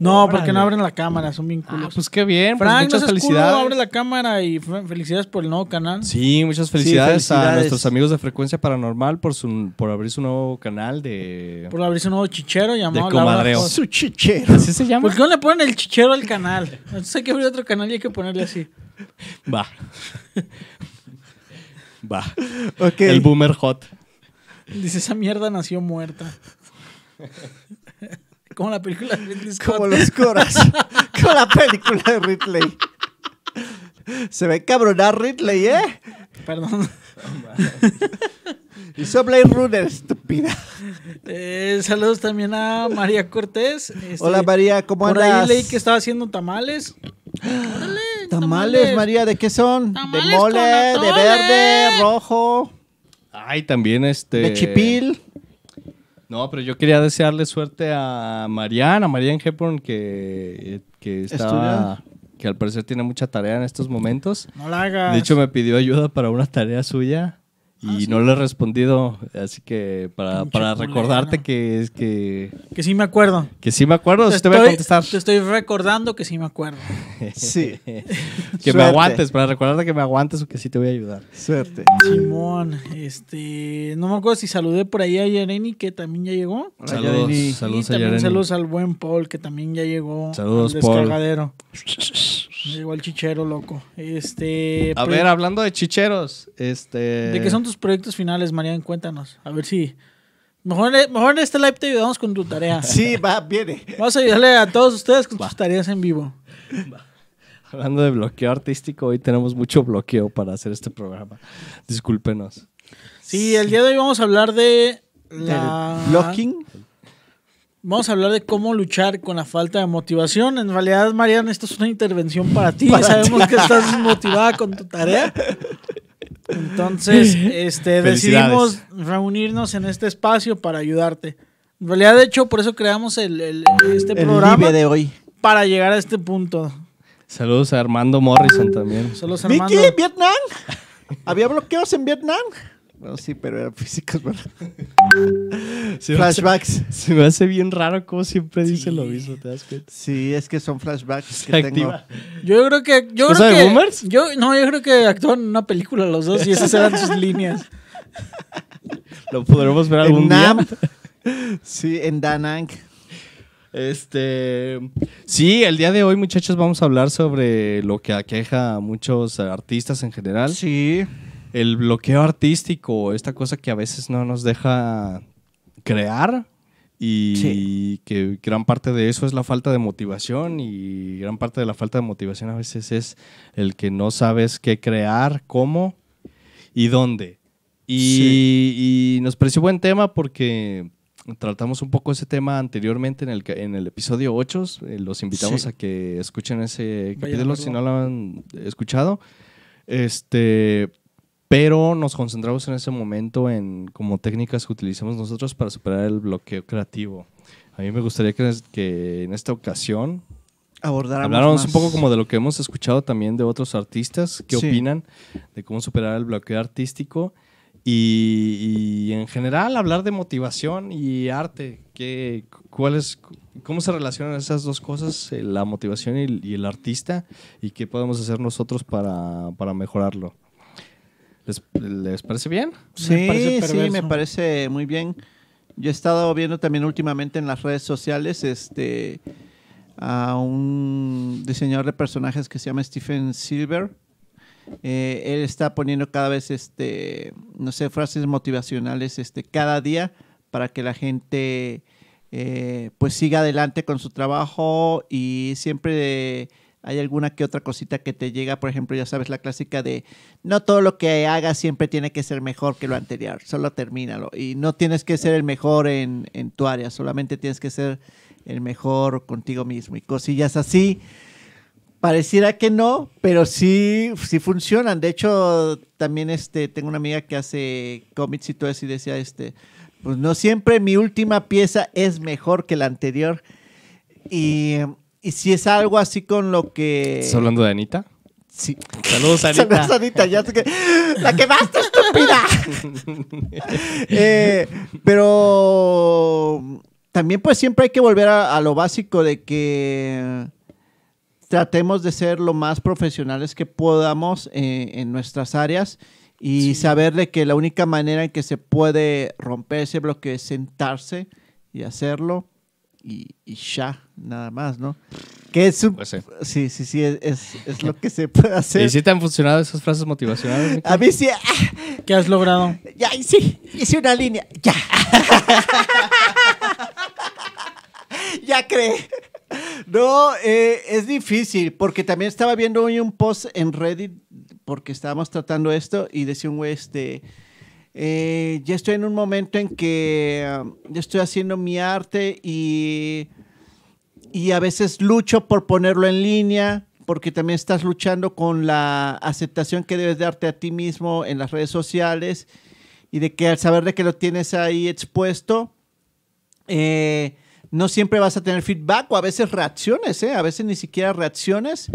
B: No,
A: Órale.
B: porque no abren la cámara, son bien
A: Ah,
B: culos.
A: pues qué bien, pues
B: Frank,
A: muchas
B: no seas culo,
A: felicidades.
B: abre la cámara y fe- felicidades por el nuevo canal.
A: Sí, muchas felicidades, a
C: felicidades.
A: nuestros amigos de Frecuencia Paranormal por su por abrir su nuevo canal de
B: Por abrirse un nuevo chichero llamado
A: De comadreo.
C: Su chichero.
A: ¿Así se llama?
B: ¿Por qué no le ponen el chichero al canal? Entonces hay que abrir otro canal y hay que ponerle así.
A: Va. Va.
C: Ok.
A: El boomer hot.
B: Dice, esa mierda nació muerta. Como la película de Ridley Scott.
C: Como los coras. Como la película de Ridley. Se ve cabronar Ridley, ¿eh?
B: Perdón.
C: Hizo Blade Runner, estúpida.
B: Eh, saludos también a María Cortés. Este,
C: Hola María, ¿cómo
B: Por
C: andas?
B: ahí leí que estaba haciendo tamales. Órale,
C: Tamales, María, ¿de qué son?
B: Tamales
C: de mole, de verde, rojo,
A: Ay, también este.
C: de chipil.
A: No, pero yo quería desearle suerte a Mariana, a Marian Hepburn, que, que estaba. que al parecer tiene mucha tarea en estos momentos.
B: No la hagas.
A: De hecho, me pidió ayuda para una tarea suya y
B: Ah, ¿sí?
A: no le he respondido. Así que para, para recordarte que, es que,
B: Que sí me acuerdo.
A: que sí me acuerdo, sí te voy a
B: estoy-
A: contestar.
B: Te estoy recordando que sí me acuerdo.
C: Sí,
A: Que
C: Suerte.
A: me aguantes, para recordarte que me aguantes o que sí te voy a ayudar.
C: suerte.
B: Simón, este, no me acuerdo si saludé por ahí a Yareni que también ya llegó.
A: Saludos,
C: Yareni.
A: saludos
B: y
A: a
B: también
A: Yareni.
B: saludos al buen Paul que también ya llegó
A: Saludos,
B: al
A: Paul.
B: Llegó el chichero loco. Este,
A: A ver, hablando de chicheros, este...
B: ¿de qué son tus proyectos finales, Marian? Cuéntanos. A ver si mejor, mejor en este live te ayudamos con tu tarea.
C: Sí, va, viene.
B: Vamos a ayudarle a todos ustedes con sus tareas en vivo.
A: Hablando de bloqueo artístico, hoy tenemos mucho bloqueo para hacer este programa. Discúlpenos.
B: Sí, el día de hoy vamos a hablar de la
C: blocking.
B: Vamos a hablar de cómo luchar con la falta de motivación. En realidad, Mariana, esto es una intervención para ti.
C: Para
B: Sabemos que estás desmotivada con tu tarea. Entonces, este, decidimos reunirnos en este espacio para ayudarte. En realidad, de hecho, por eso creamos el, el- este
C: El
B: programa
C: de hoy.
B: para llegar a este punto.
A: Saludos a Armando Morrison también.
B: Solo Armando.
C: Vicky, Vietnam. ¿Había bloqueos en Vietnam? No, sí, pero eran físicos, ¿verdad?
A: Se me, hace,
C: Flashbacks.
A: se me hace bien raro como siempre dice lo mismo, ¿te das cuenta?
C: Sí, es que son flashbacks
A: Se
C: que tengo.
B: Yo creo que. Yo
A: ¿Cosa
B: creo
A: de
B: que
A: boomers?
B: Yo, no, yo creo que actúan en una película los dos y esas eran sus líneas.
A: Lo podremos ver
C: En
A: algún día.
C: Nam. Sí, en Da Nang.
A: Este, sí, el día de hoy, muchachos, vamos a hablar sobre lo que aqueja a muchos artistas en general.
C: Sí.
A: El bloqueo artístico, esta cosa que a veces no nos deja crear y
C: Sí.
A: que gran parte de eso es la falta de motivación y gran parte de la falta de motivación a veces es el que no sabes qué crear, cómo y dónde. Y, y nos pareció buen tema porque tratamos un poco ese tema anteriormente en el, en el episodio 8. Eh, los invitamos
C: Sí.
A: a que escuchen ese capítulo si no lo han escuchado. Este, pero nos concentramos en ese momento en como técnicas que utilizamos nosotros para superar el bloqueo creativo. A mí me gustaría que, que en esta ocasión
C: Abordáramos
A: habláramos un poco como de lo que hemos escuchado también de otros artistas, qué
C: Sí.
A: opinan de cómo superar el bloqueo artístico y, y en general hablar de motivación y arte, qué, cuál es, cómo se relacionan esas dos cosas, eh, la motivación y, y el artista y qué podemos hacer nosotros para, para mejorarlo. ¿Les, les parece bien?
C: Sí,
B: Me parece
C: sí, me parece muy bien. Yo he estado viendo también últimamente en las redes sociales este a un diseñador de personajes que se llama Stephen Silver. Eh, él está poniendo cada vez este no sé frases motivacionales este cada día para que la gente eh, pues siga adelante con su trabajo y siempre hay alguna que otra cosita que te llega, por ejemplo, ya sabes la clásica de no todo lo que hagas siempre tiene que ser mejor que lo anterior, solo termínalo. Y no tienes que ser el mejor en, tu área, solamente tienes que ser el mejor contigo mismo y cosillas así. Pareciera que no, pero sí, sí funcionan. De hecho, también este, tengo una amiga que hace cómics y todo eso y decía, este, pues no siempre mi última pieza es mejor que la anterior. Y, y si es algo así con lo que...
A: ¿Estás hablando de Anita?
C: Sí.
A: Saludos, Anita.
C: Saludos, Anita, ya sé que- ¡La que más estúpida! Eh, pero también pues siempre hay que volver a, a lo básico de que tratemos de ser lo más profesionales que podamos eh, en nuestras áreas y saber de que la única manera en que se puede romper ese bloque es sentarse y hacerlo y, y ya, nada más, ¿no? Que es un...
A: Pues sí.
C: Sí, sí, sí, es, es, es lo que se puede hacer.
A: ¿Y si te han funcionado esas frases motivacionales? Nico?
C: A mí sí, ah,
B: ¿Qué has logrado?
C: ya, sí, hice una línea, ya. ya cree. No, eh, es difícil, porque también estaba viendo hoy un post en Reddit, porque estábamos tratando esto, y decía un güey, este, eh, ya estoy en un momento en que um, ya estoy haciendo mi arte y, y a veces lucho por ponerlo en línea, porque también estás luchando con la aceptación que debes darte a ti mismo en las redes sociales y de que al saber de que lo tienes ahí expuesto, eh, no siempre vas a tener feedback o a veces reacciones, ¿eh? a veces ni siquiera reacciones.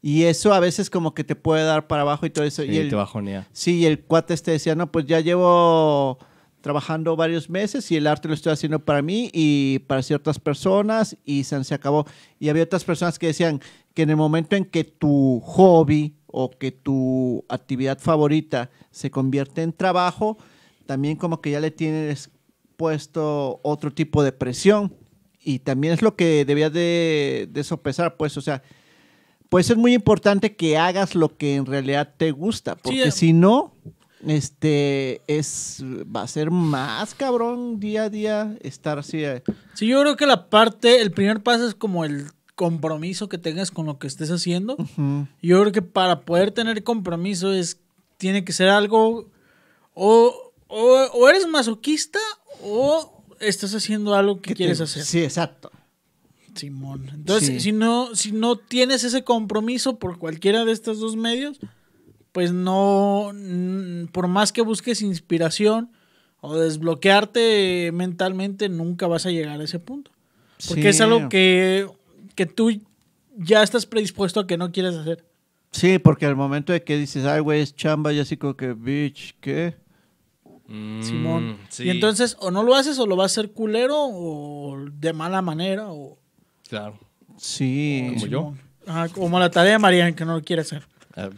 C: Y eso a veces como que te puede dar para abajo y todo eso.
A: Sí,
C: y el,
A: te bajonea.
C: Sí, y el cuate este decía, no, pues ya llevo trabajando varios meses y el arte lo estoy haciendo para mí y para ciertas personas y se, se acabó. Y había otras personas que decían que en el momento en que tu hobby o que tu actividad favorita se convierte en trabajo, también como que ya le tienes puesto otro tipo de presión. Y también es lo que debías de, de sopesar, pues, o sea, pues es muy importante que hagas lo que en realidad te gusta, porque
B: eh.
C: si no, este es va a ser más cabrón día a día estar así. eh.
B: Sí, yo creo que la parte, el primer paso es como el compromiso que tengas con lo que estés haciendo. Yo creo que para poder tener compromiso es tiene que ser algo o, o, o eres masoquista o estás haciendo algo que
C: ¿Qué
B: quieres
C: te-
B: hacer.
C: Sí, exacto.
B: Simón. Entonces,
C: Sí.
B: si no si no tienes ese compromiso por cualquiera de estos dos medios, pues no por más que busques inspiración o desbloquearte mentalmente nunca vas a llegar a ese punto. Porque
C: Sí.
B: es algo que, que tú ya estás predispuesto a que no quieres hacer.
C: Sí, porque al momento de que dices, ay, güey, es chamba, y así como que, bitch, ¿qué?
B: Simón.
A: Mm, sí,
B: Y entonces o no lo haces o lo vas a hacer culero o de mala manera o...
A: Claro.
C: Sí.
A: Como yo.
B: Ajá, como la tarea de Marian que no lo quiere hacer.
A: Ah,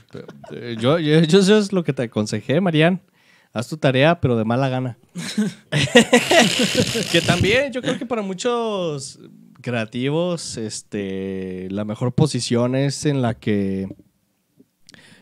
A: eh, Yo, yo, yo eso es lo que te aconsejé, Marian. Haz tu tarea, pero de mala gana. que también yo creo que para muchos creativos, este, la mejor posición es en la que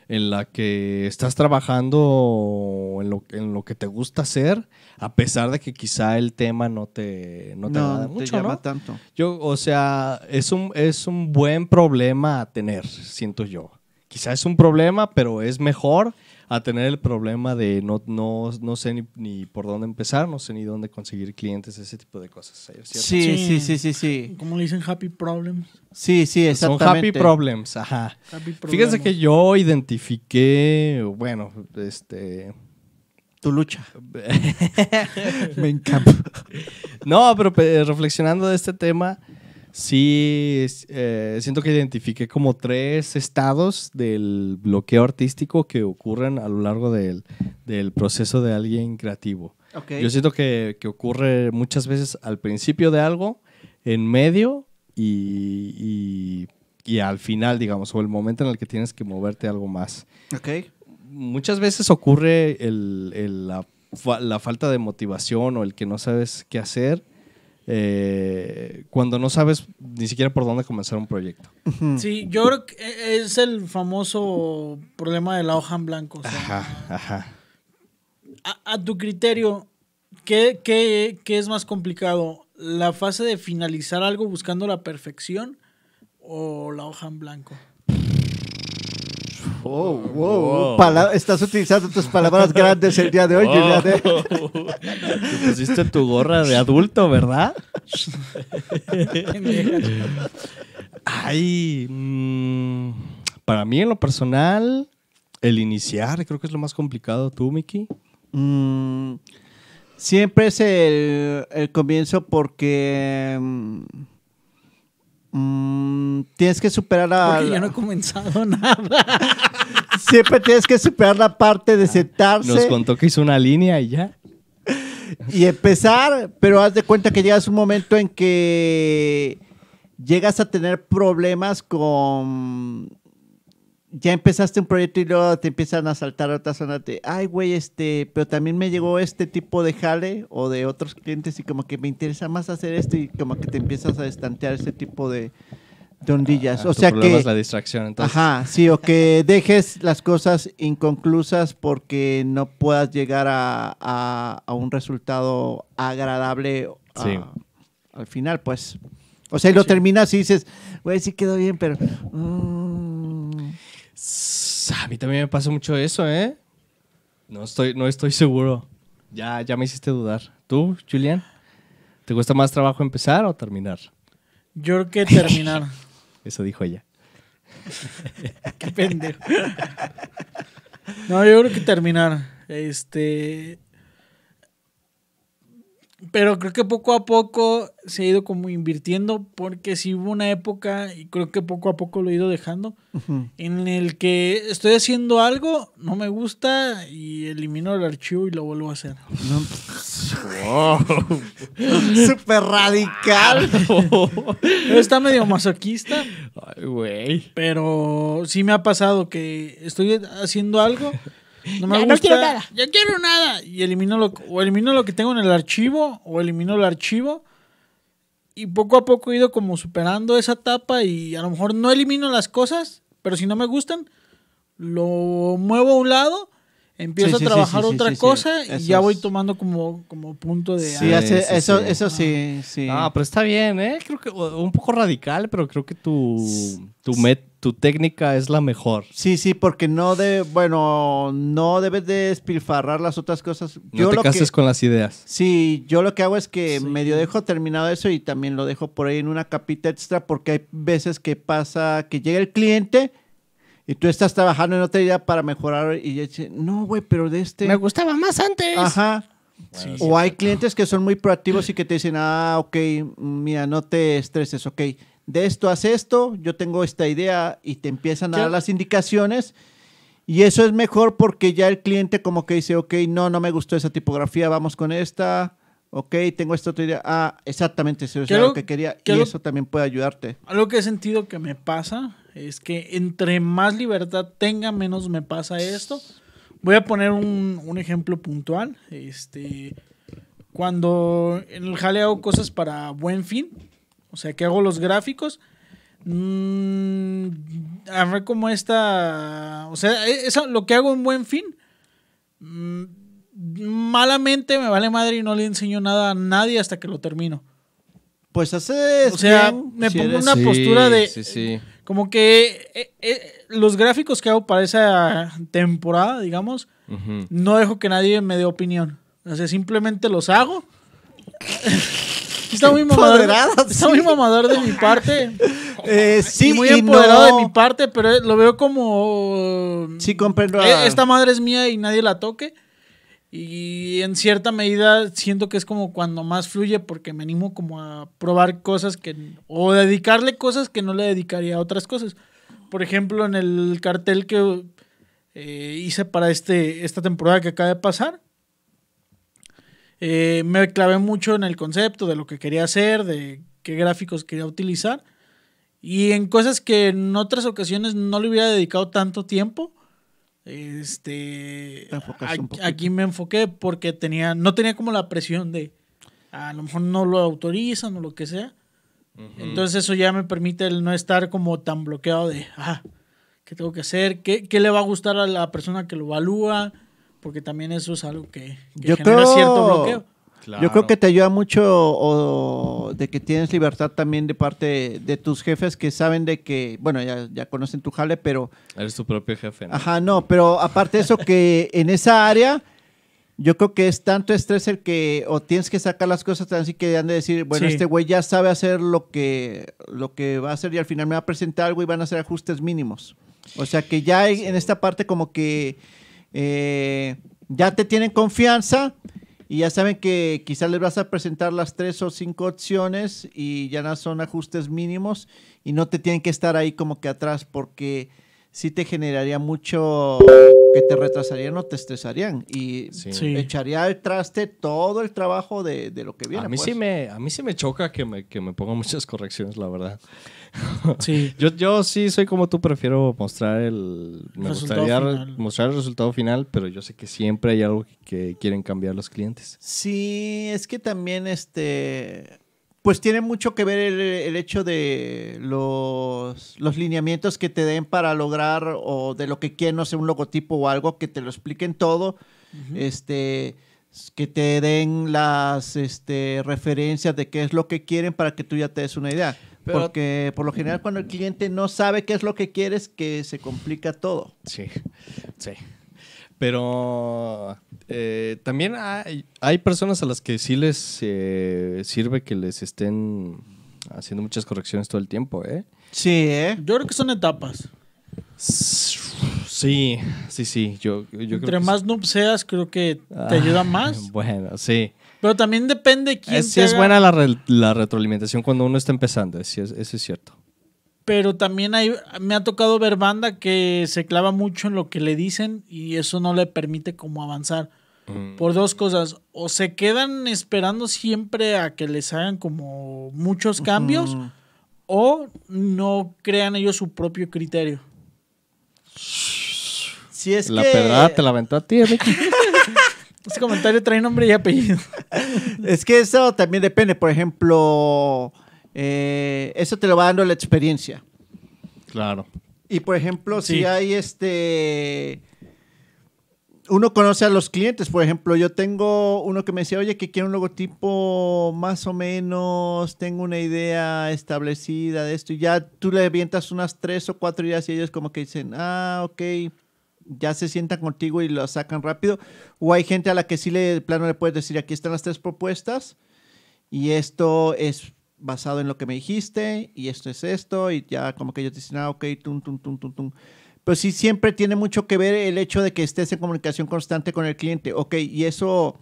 A: en la que estás trabajando en lo, en lo que te gusta hacer, a pesar de que quizá el tema no te, no te agrada
C: no te
A: mucho,
C: llama
A: ¿no?
C: tanto.
A: Yo, o sea, es un, es un buen problema a tener, siento yo. Quizá es un problema, pero es mejor a tener el problema de no, no, no sé ni, ni por dónde empezar, no sé ni dónde conseguir clientes, ese tipo de cosas. ¿cierto?
C: Sí,
B: Sí.
C: sí, sí, sí.
B: Como le dicen happy problems.
C: Sí, sí,
A: Son
C: exactamente.
A: happy problems, ajá.
B: Happy
A: Fíjense que yo identifiqué, bueno, este...
C: Tu lucha. Me encanta.
A: No, pero pe- reflexionando de este tema, sí eh, siento que identifiqué como tres estados del bloqueo artístico que ocurren a lo largo del, del proceso de alguien creativo. Yo siento que, que ocurre muchas veces al principio de algo, en medio y, y- y al final, digamos, o el momento en el que tienes que moverte algo más
C: Ok.
A: muchas veces ocurre el- el- la falta de motivación o el que no sabes qué hacer eh, cuando no sabes ni siquiera por dónde comenzar un proyecto.
B: Sí, yo creo que es el famoso problema de la hoja en blanco. o sea,
A: Ajá, ajá.
B: a, a tu criterio, ¿qué, qué, qué es más complicado? ¿La fase de finalizar algo buscando la perfección o la hoja en blanco?
C: Oh, wow.
A: Wow.
C: Pala- Estás utilizando tus palabras grandes el día de hoy, Julián, ¿eh?
A: Te pusiste tu gorra de adulto, ¿verdad? Ay, mm, para mí en lo personal, el iniciar creo que es lo más complicado. ¿Tú, Miki?
C: Mm, siempre es el, el comienzo porque mm, mm, tienes que superar la,
B: Porque yo no he comenzado nada.
C: siempre tienes que superar la parte de
A: Nos
C: sentarse
A: contó que hizo una línea y ya.
C: y empezar, pero haz de cuenta que llegas a un momento en que llegas a tener problemas con ya empezaste un proyecto y luego te empiezan a saltar otras zonas de, ay, güey, este, pero también me llegó este tipo de jale o de otros clientes y como que me interesa más hacer esto y como que te empiezas a estantear ese tipo de, de ondillas.
A: Ah,
C: o sea que...
A: es la distracción. Entonces,
C: Ajá, sí, o que dejes las cosas inconclusas porque no puedas llegar a, a- a un resultado agradable a-
A: Sí.
C: al final, pues. O sea, y lo
B: Sí.
C: terminas y dices, güey, sí quedó bien, pero... mm,
A: A mí también me pasa mucho eso, ¿eh? No estoy, no estoy seguro. Ya, ya me hiciste dudar. ¿Tú, Julián? ¿Te cuesta más trabajo empezar o terminar?
B: Yo creo que terminar.
A: Eso dijo ella.
B: Qué pendejo. No, yo creo que terminar. Este. Pero creo que poco a poco se ha ido como invirtiendo porque si hubo una época, y creo que poco a poco lo he ido dejando, en el que estoy haciendo algo, no me gusta y elimino el archivo y lo vuelvo a hacer.
C: Súper radical.
B: Está medio masoquista,
A: Ay, güey.
B: pero sí me ha pasado que estoy haciendo algo, no me
D: Ya
B: gusta,
D: no quiero nada.
B: ya quiero nada y elimino lo o elimino lo que tengo en el archivo o elimino el archivo y poco a poco he ido como superando esa etapa y a lo mejor no elimino las cosas, pero si no me gustan lo muevo a un lado, empiezo
C: Sí,
B: a
C: sí,
B: trabajar
C: sí, sí,
B: otra
C: sí, sí.
B: cosa y
C: Eso
B: ya voy tomando como, como punto de
C: Sí,
B: ah,
C: hace- eso,
A: sí.
C: eso sí, sí.
A: Ah, pero está bien, ¿eh? Creo que un poco radical, pero creo que tu, tu, met- tu técnica es la mejor.
C: Sí, sí, porque no de, bueno, no debes de despilfarrar las otras cosas.
A: No te
C: lo
A: cases
C: que,
A: con las ideas.
C: Sí, yo lo que hago es que
B: Sí.
C: medio dejo terminado eso y también lo dejo por ahí en una capita extra porque hay veces que pasa que llega el cliente y tú estás trabajando en otra idea para mejorar y ya dice, no, güey, pero de este...
D: Me gustaba más antes.
C: Ajá.
B: Sí.
C: O hay clientes que son muy proactivos y que te dicen, ah, ok, mira, no te estreses, ok, de esto haz esto, yo tengo esta idea y te empiezan a
B: ¿Qué?
C: dar las indicaciones. Y eso es mejor porque ya el cliente como que dice, ok, no, no me gustó esa tipografía, vamos con esta, ok, tengo esta otra idea. Ah, exactamente, eso es
B: ¿Qué
C: lo que quería. Y
B: lo-
C: eso también puede ayudarte.
B: Algo que he sentido que me pasa es que entre más libertad tenga, menos me pasa esto. Voy a poner un, un ejemplo puntual. Este, cuando en el jale hago cosas para buen fin, sea, que hago los gráficos, mmm, agarré como esta, o sea, e- eso, lo que hago en buen fin, mm, malamente me vale madre y no le enseño nada a nadie hasta que lo termino.
C: Pues haces
B: O sea,
C: bien
B: me
C: si
B: pongo
C: eres-
B: una postura de-
A: Sí, sí.
B: Como que eh, eh, los gráficos que hago para esa temporada, digamos, no dejo que nadie me dé opinión. O sea, simplemente los hago. está muy mamador. Está muy mamador de mi parte.
C: Eh, sí,
B: y muy
C: y
B: empoderado
C: no.
B: de mi parte, pero eh, lo veo como.
C: Sí, comprendo.
B: eh, Esta madre es mía y nadie la toque. Y en cierta medida siento que es como cuando más fluye porque me animo como a probar cosas que... O dedicarle cosas que no le dedicaría a otras cosas. Por ejemplo, en el cartel que eh, hice para este, esta temporada que acaba de pasar, eh, me clavé mucho en el concepto de lo que quería hacer, de qué gráficos quería utilizar. Y en cosas que en otras ocasiones no le hubiera dedicado tanto tiempo. Este
C: Te enfocaste un
B: aquí, me enfoqué porque tenía no tenía como la presión de a lo mejor no lo autorizan o lo que sea. Entonces eso ya me permite el no estar como tan bloqueado de, ah, ¿qué tengo que hacer? ¿Qué, qué le va a gustar a la persona que lo evalúa? Porque también eso es algo que, que
C: Yo
B: genera
C: creo-
B: cierto bloqueo.
C: Yo creo que te ayuda mucho o, de que tienes libertad también de parte de, tus jefes que saben de que, bueno, ya, ya conocen tu jale, pero,
A: Eres tu propio jefe, ¿no?
C: ajá, no, pero aparte de eso que en esa área, yo creo que es tanto estrés el que, o tienes que sacar las cosas tan así que han de decir, bueno,
B: Sí.
C: este güey ya sabe hacer lo que, lo que va a hacer y al final me va a presentar algo y van a hacer ajustes mínimos. O sea que ya hay en esta parte como que eh, ya te tienen confianza y ya saben que quizás les vas a presentar las tres o cinco opciones y ya no son ajustes mínimos y no te tienen que estar ahí como que atrás porque sí te generaría mucho que te retrasarían o te estresarían y
A: Sí.
B: Sí.
C: echaría al traste todo el trabajo de, de lo que viene.
A: a, mí
C: pues.
A: sí me, a mí sí me choca que me, que me pongan muchas correcciones, la verdad.
B: Sí.
A: Yo, yo sí soy como tú, prefiero mostrar el... Me
B: Resultado
A: gustaría
B: final.
A: mostrar el resultado final, pero yo sé que siempre hay algo que, que quieren cambiar los clientes.
C: Sí, es que también este pues tiene mucho que ver el, el hecho de los, los lineamientos que te den para lograr o de lo que quieren, no sé, un logotipo o algo, que te lo expliquen todo, este que te den las este, referencias de qué es lo que quieren para que tú ya te des una idea.
A: Pero-
C: Porque por lo general cuando el cliente no sabe qué es lo que quieres, que se complica todo.
A: Sí, sí. Pero eh, también hay, hay personas a las que sí les eh, sirve que les estén haciendo muchas correcciones todo el tiempo, ¿eh?
C: Sí, ¿eh?
B: Yo creo que son etapas.
A: Sí, sí, sí. Yo, yo creo
B: Entre
A: que
B: más noob seas, creo que te
A: Ah,
B: ayuda más.
A: Bueno, sí.
B: Pero también depende quién
A: Es, sí
B: te
A: es
B: haga-
A: buena la, re- la retroalimentación cuando uno está empezando, sí, es- eso es cierto.
B: Pero también hay, me ha tocado ver banda que se clava mucho en lo que le dicen y eso no le permite como avanzar. Por dos cosas. O se quedan esperando siempre a que les hagan como muchos cambios.
C: Mm.
B: O no crean ellos su propio criterio.
C: Sí, es
A: la
C: que...
A: pedrada te la aventó a ti, Ricky.
B: Este comentario trae nombre y apellido.
C: Es que eso también depende. Por ejemplo, eh, eso te lo va dando la experiencia.
A: claro.
C: Y por ejemplo,
B: Sí.
C: si hay este. Uno conoce a los clientes, por ejemplo, yo tengo uno que me decía, oye, que quiero un logotipo más o menos, tengo una idea establecida de esto, y ya tú le avientas unas tres o cuatro ideas y ellos como que dicen, ah, ok, ya se sientan contigo y lo sacan rápido. O hay gente a la que sí le, de plano le puedes decir, aquí están las tres propuestas, y esto es basado en lo que me dijiste, y esto es esto, y ya como que ellos dicen, ah, ok, tum, tum, tum, tum, tum. Pero sí siempre tiene mucho que ver el hecho de que estés en comunicación constante con el cliente. Ok, y eso,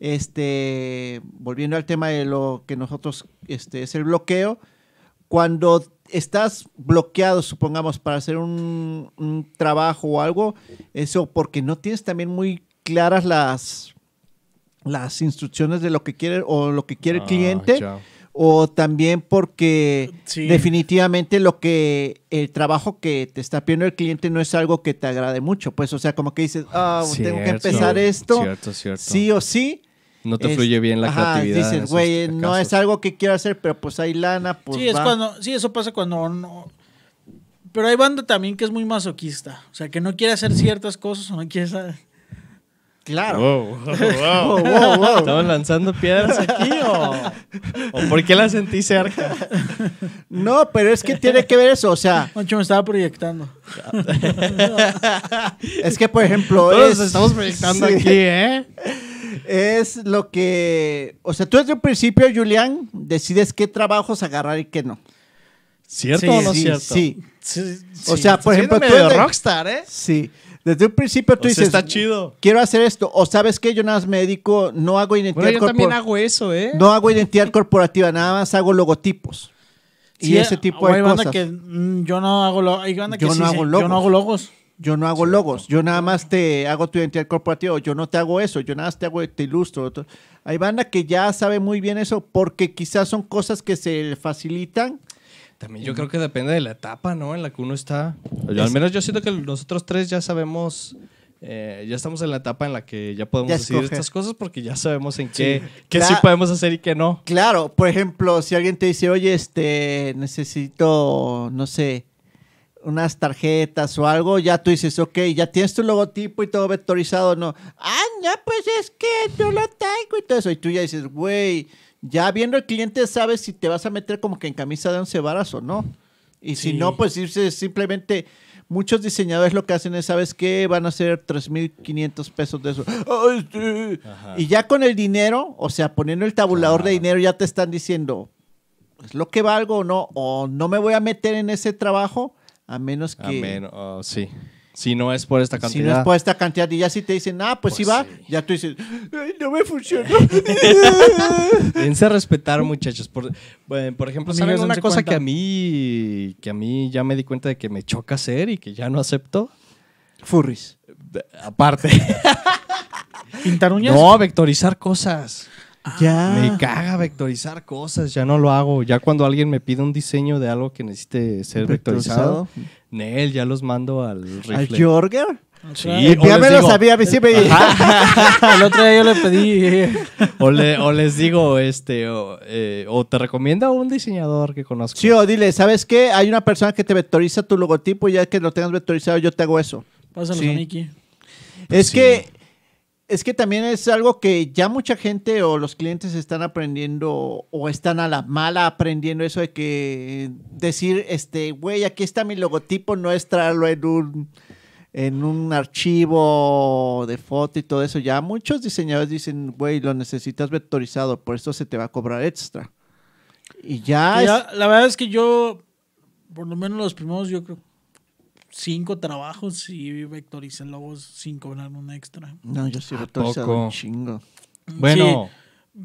C: este, volviendo al tema de lo que nosotros, este, es el bloqueo, cuando estás bloqueado, supongamos, para hacer un, un trabajo o algo, eso porque no tienes también muy claras las, las instrucciones de lo que quiere o lo que quiere el
A: Ah,
C: cliente,
A: ya.
C: O también porque
B: Sí.
C: definitivamente lo que el trabajo que te está pidiendo el cliente no es algo que te agrade mucho, pues, o sea, como que dices, ah, tengo que empezar esto,
A: Cierto, cierto.
C: sí o sí.
A: no te
C: Es-
A: fluye bien la
C: ajá,
A: creatividad.
C: Dices, güey, no es algo que quiero hacer, pero pues hay lana, pues
B: sí, es
C: va".
B: cuando, sí, eso pasa cuando no. Pero hay banda también que es muy masoquista. O sea, que no quiere hacer ciertas cosas o no quiere saber.
C: Claro.
A: Wow, wow,
C: Wow, wow, wow.
A: ¿Estamos lanzando piedras aquí o, o por qué la sentí cerca?
C: No, pero es que tiene que ver eso, o sea,
B: Moncho me estaba proyectando.
C: es que por ejemplo,
A: Todos
C: es,
A: nos estamos proyectando
C: sí,
A: aquí, ¿eh?
C: es lo que, o sea, tú desde un principio, Julián, decides qué trabajos agarrar y qué no.
A: ¿Cierto
B: Sí,
A: o no
C: sí,
A: cierto?
C: sí.
B: Sí,
C: O
B: sí.
C: sea, por ejemplo, tú desde-
A: rockstar, ¿eh?
C: Sí. Desde un principio tú
A: O sea,
C: dices,
A: está chido.
C: quiero hacer esto, o sabes que yo nada más me dedico, no hago identidad
A: Bueno, yo también hago eso, ¿eh?
C: no hago identidad corporativa, nada más hago logotipos. y ese tipo
B: o
C: de cosas.
B: que mm, yo no hago lo- hay banda que
C: Yo
B: sí
C: no
B: dice,
C: hago
B: yo
C: logos.
B: no hago logos.
C: Yo no hago logos, yo nada más te hago tu identidad corporativa, o yo no te hago eso, yo nada más te hago, te ilustro. Hay banda que ya sabe muy bien eso porque quizás son cosas que se facilitan.
A: También yo creo que depende de la etapa, ¿no? En la que uno está. Yo, al menos yo siento que nosotros tres ya sabemos, eh, ya estamos en la etapa en la que ya podemos
C: Ya
A: decidir estas cosas porque ya sabemos en qué, qué
C: Cla-
A: sí podemos hacer y qué no.
C: Claro, por ejemplo, si alguien te dice, oye, este, necesito, no sé, unas tarjetas o algo, ya tú dices, ok, ya tienes tu logotipo y todo vectorizado, no. Ah, no, pues es que yo lo tengo y todo eso. Y tú ya dices, güey, ya viendo el cliente sabes si te vas a meter como que en camisa de once varas o no. Y si
B: Sí.
C: no, pues simplemente, muchos diseñadores lo que hacen es, ¿sabes qué? Van a ser 3.500 pesos de eso. Ay, sí.
A: Ajá.
C: Y ya con el dinero, o sea, poniendo el tabulador de dinero, ya te están diciendo, ¿es lo que valgo o no? O no me voy a meter en ese trabajo a menos que...
A: Amén. oh, sí. Si no es por esta
C: Si no es
A: cantidad.
C: por esta cantidad, y ya si te dicen, ah, pues,
A: Pues
C: sí va,
A: sí.
C: ya tú dices, Ay, no me funcionó.
A: Dense a respetar, muchachos. Por, bueno, por ejemplo, ¿saben una cosa
B: cuenta.
A: que a mí que a mí ya me di cuenta de que me choca hacer y que ya no acepto?
C: Furries.
A: Aparte.
B: Pintar uñas.
A: no, vectorizar cosas.
C: Ya.
A: Me caga vectorizar cosas, ya no lo hago. Ya cuando alguien me pide un diseño de algo que necesite ser vectorizado, Nel, ya los mando al
C: ¿Al
A: rifle.
C: Jorger?
B: O
A: Sí,
C: ya me lo sabía, me
B: el otro día yo le pedí.
A: O, le- o les digo, este, o, eh, o te recomiendo a un diseñador que conozco.
C: Sí, o dile, ¿sabes qué? Hay una persona que te vectoriza tu logotipo y ya que lo tengas vectorizado, yo te hago eso.
B: Pásalos
C: Sí.
B: a.
C: Es
A: Sí.
C: que es que también es algo que ya mucha gente o los clientes están aprendiendo o están a la mala aprendiendo eso de que decir, este, güey, aquí está mi logotipo, no es traerlo en un en un archivo de foto y todo eso. Ya muchos diseñadores dicen, güey, lo necesitas vectorizado, por eso se te va a cobrar extra. Y ya, es-
B: ya- la verdad es que yo, por lo menos los primeros, yo creo, cinco trabajos y vectoricé logos sin cobrar un extra.
C: No, yo sí he
A: ¿A
C: vectorizado
A: poco?
C: un chingo.
A: Bueno.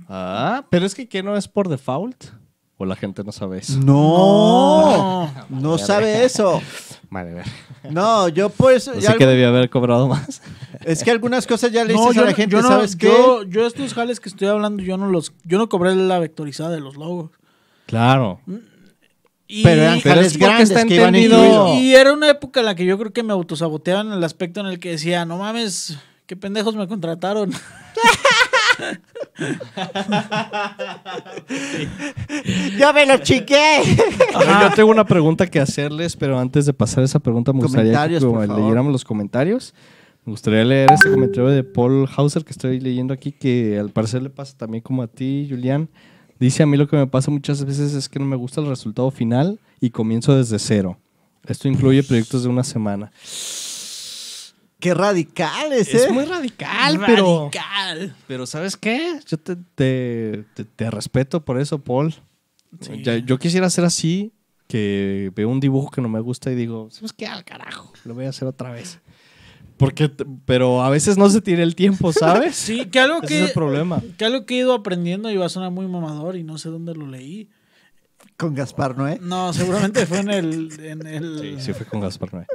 A: Ah, pero es que ¿qué no es por default? ¿O la gente no sabe eso?
C: No, no sabe eso.
A: Vale, a ver.
C: No, yo pues...
A: Así
C: ya
A: que debía haber cobrado más.
C: Es que algunas cosas ya le
B: No,
C: dices
B: yo
C: a la
B: no-
C: gente,
B: yo no-
C: ¿sabes qué?
B: Yo, yo estos jales que estoy hablando, yo no los, yo no cobré la vectorizada de los logos.
A: Claro.
B: Y,
C: Pero eran
A: Pero es
C: grandes
A: está
C: que iban
B: y era una época en la que yo creo que me autosaboteaban en el aspecto en el que decía, no mames, qué pendejos me contrataron.
C: ¡Yo me lo chiqué!
A: Yo tengo una pregunta que hacerles, pero antes de pasar esa pregunta me gustaría que como leyéramos los comentarios. Me gustaría leer ese comentario de Paul Hauser que estoy leyendo aquí, que al parecer le pasa también como a ti, Julián. Dice, a mí lo que me pasa muchas veces es que no me gusta el resultado final y comienzo desde cero. Esto incluye proyectos de una semana.
C: ¡Qué radicales, eh!
A: Es muy radical, pero...
B: Radical.
A: Pero ¿sabes qué? Yo te, te- te- te respeto por eso, Paul.
B: Sí.
A: Ya- yo quisiera ser así, que veo un dibujo que no me gusta y digo, ¿sabes qué? Al carajo, lo voy a hacer otra vez. Porque, pero a veces no se tiene el tiempo, ¿sabes?
B: Sí, que algo
A: Ese
B: que,
A: es el problema.
B: que algo que he ido aprendiendo y va a sonar muy mamador y no sé dónde lo leí.
C: Con Gaspar, ¿no, eh?
B: No, seguramente fue en el, en el
A: Sí, sí fue con Gaspar Noé.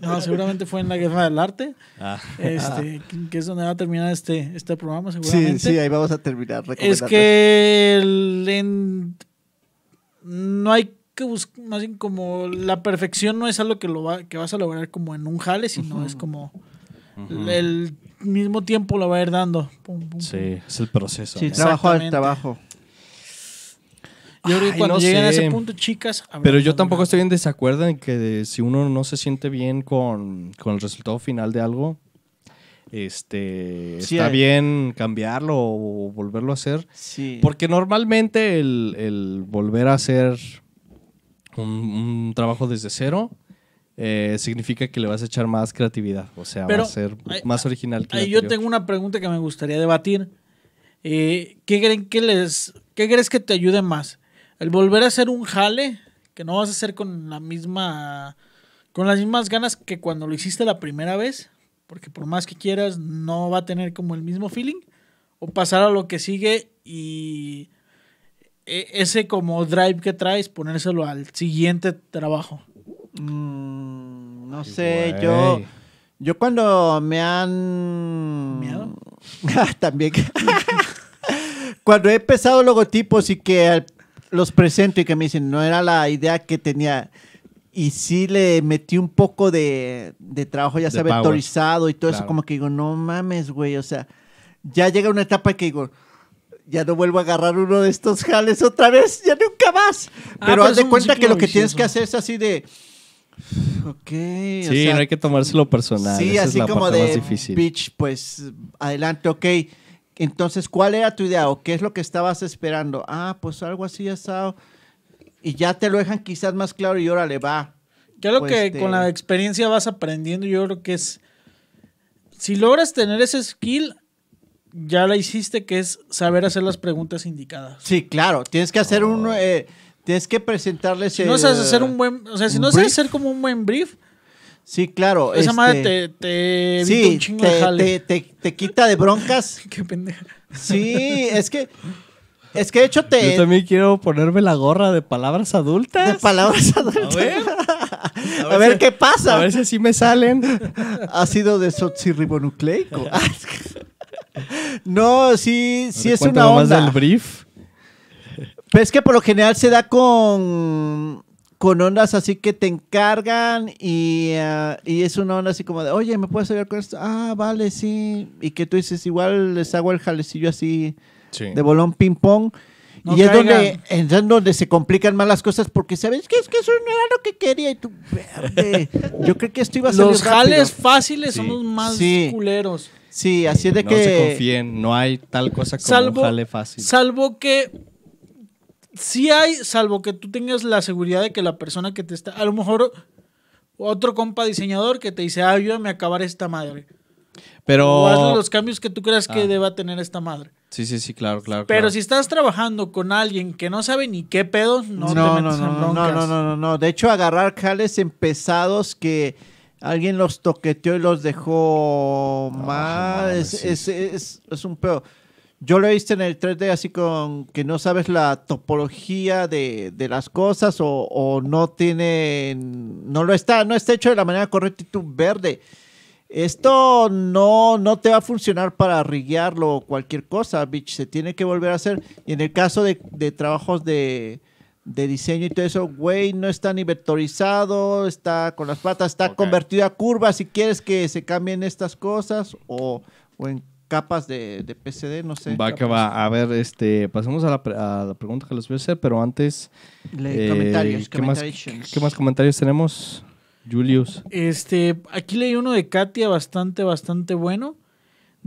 B: no, seguramente fue en la guerra del arte,
A: Ah.
B: este, que es donde va a terminar este, este programa
C: Sí,
B: seguramente.
C: sí, ahí vamos a terminar.
B: Es que el- en- no hay que buscar, más bien como la perfección no es algo que lo va, que vas a lograr como en un jale, sino es como el mismo tiempo lo va a ir dando. Pum, pum, pum.
A: Sí, es el proceso.
C: Sí, trabajo al trabajo.
B: Yo creo que cuando
A: no
B: lleguen a ese punto, chicas.
A: Pero yo tampoco estoy en desacuerdo en que de- si uno no se siente bien con, con el resultado final de algo, este,
C: Sí,
A: está
C: hay-
A: bien cambiarlo o volverlo a hacer.
C: Sí.
A: Porque normalmente el, el volver a hacer un, un trabajo desde cero eh, significa que le vas a echar más creatividad. O sea,
B: Pero
A: va a ser más original que
B: yo tengo una pregunta que me gustaría debatir. Eh, ¿Qué creen que les, qué crees que te ayude más? El volver a hacer un jale que no vas a hacer con la misma, con las mismas ganas que cuando lo hiciste la primera vez, porque por más que quieras no va a tener como el mismo feeling, o pasar a lo que sigue y ese como drive que traes ponérselo al siguiente trabajo.
C: Mm, no sé,
A: Güey.
C: yo... Yo cuando me han...
B: ¿Miedo?
C: También. cuando he empezado logotipos y que los presento y que me dicen, no era la idea que tenía. Y sí le metí un poco de, de trabajo, ya
A: power.
C: vectorizado y todo eso, como que digo, no mames, güey. O sea, ya llega una etapa que digo, ya no vuelvo a agarrar uno de estos jales otra vez, ya nunca más.
B: Ah,
C: pero
B: pero
C: haz de cuenta que lo que tienes que hacer es así de. Ok. o
A: Sí,
C: sea,
A: no hay que tomárselo personal.
C: Sí,
A: Esa
C: así
A: es la
C: como de
A: difícil.
C: bitch, pues adelante, ok. Entonces, ¿cuál era tu idea o qué es lo que estabas esperando? Ah, pues algo así asado. Y ya te lo dejan quizás más claro y órale, va.
B: Es lo
C: Pues,
B: que
C: este-
B: con la experiencia vas aprendiendo, yo creo que es. Si logras tener ese skill, ya la hiciste, que es saber hacer las preguntas indicadas.
C: Sí, claro, tienes que hacer un... eh, tienes que presentarles...
B: Si no sabes hacer un buen. O sea, si no sabes hacer como un buen brief,
C: Sí, claro.
B: esa
C: este,
B: madre te, te evita
C: Sí,
B: un chingo de
C: te,
B: jale.
C: te, te- te quita de broncas.
B: Qué pendeja.
C: Sí, es que... Es que de hecho te...
A: Yo también quiero ponerme la gorra de palabras
C: de
A: adultas.
C: palabras
A: A
C: adultas.
A: ver.
C: A ver
A: si-
C: qué pasa.
A: A ver si así me salen.
C: ácido desoxirribonucleico. No, sí, sí es una
A: Cuéntame más
C: onda.
A: del brief.
C: Pero es que por lo general se da con, con ondas así que te encargan y, ah, y es una onda así como de, oye, ¿me puedes ayudar con esto? Ah, vale, sí. Y que tú dices, igual les hago el jalecillo así
A: Sí.
C: de bolón ping-pong.
B: No
C: y es donde, es donde se complican más las cosas porque sabes que es que eso no era lo que quería y tú, verde. Yo creo que esto iba a salir
B: Los jales
C: rápido.
B: fáciles son los más
C: Sí.
B: culeros.
C: Sí, así es de
A: no
C: que...
A: se confíen, no hay tal cosa como
B: Salvo,
A: un jale fácil.
B: salvo que sí hay, salvo que tú tengas la seguridad de que la persona que te está, a lo mejor otro compa diseñador que te dice, "Ah, ayúdame a acabar esta madre.
A: Pero.
B: O hazle los cambios que tú creas que
A: Ah.
B: deba tener esta madre.
A: Sí, sí, sí, claro, claro.
B: Pero
A: claro.
B: si estás trabajando con alguien que no sabe ni qué pedo, no,
C: No,
B: te
C: no,
B: metas
C: no,
B: en
C: no, no,
B: broncas.
C: no, no, no, no. De hecho, agarrar jales en pesados que alguien los toqueteó y los dejó mal.
A: mames,
C: es,
A: sí.
C: es, es, es un pedo. Yo lo he visto en el 3D así con que no sabes la topología de, de las cosas o, o no tiene, no lo está, no está hecho de la manera correcta y tú verde. Esto no, no te va a funcionar para riguearlo o cualquier cosa, bitch. Se tiene que volver a hacer. Y en el caso de, de trabajos de, de diseño y todo eso, güey, no está ni vectorizado, está con las patas, está convertido a curva. Si quieres que se cambien estas cosas o, o en capas de, de PCD, no sé.
A: Va que va. A ver, este, pasemos a la, pre- a la pregunta que les voy a hacer, pero antes.
C: Le-
A: eh,
C: comentarios,
A: ¿qué más. ¿Qué más comentarios tenemos? Julius.
B: Este, aquí leí uno de Katia bastante, bastante bueno.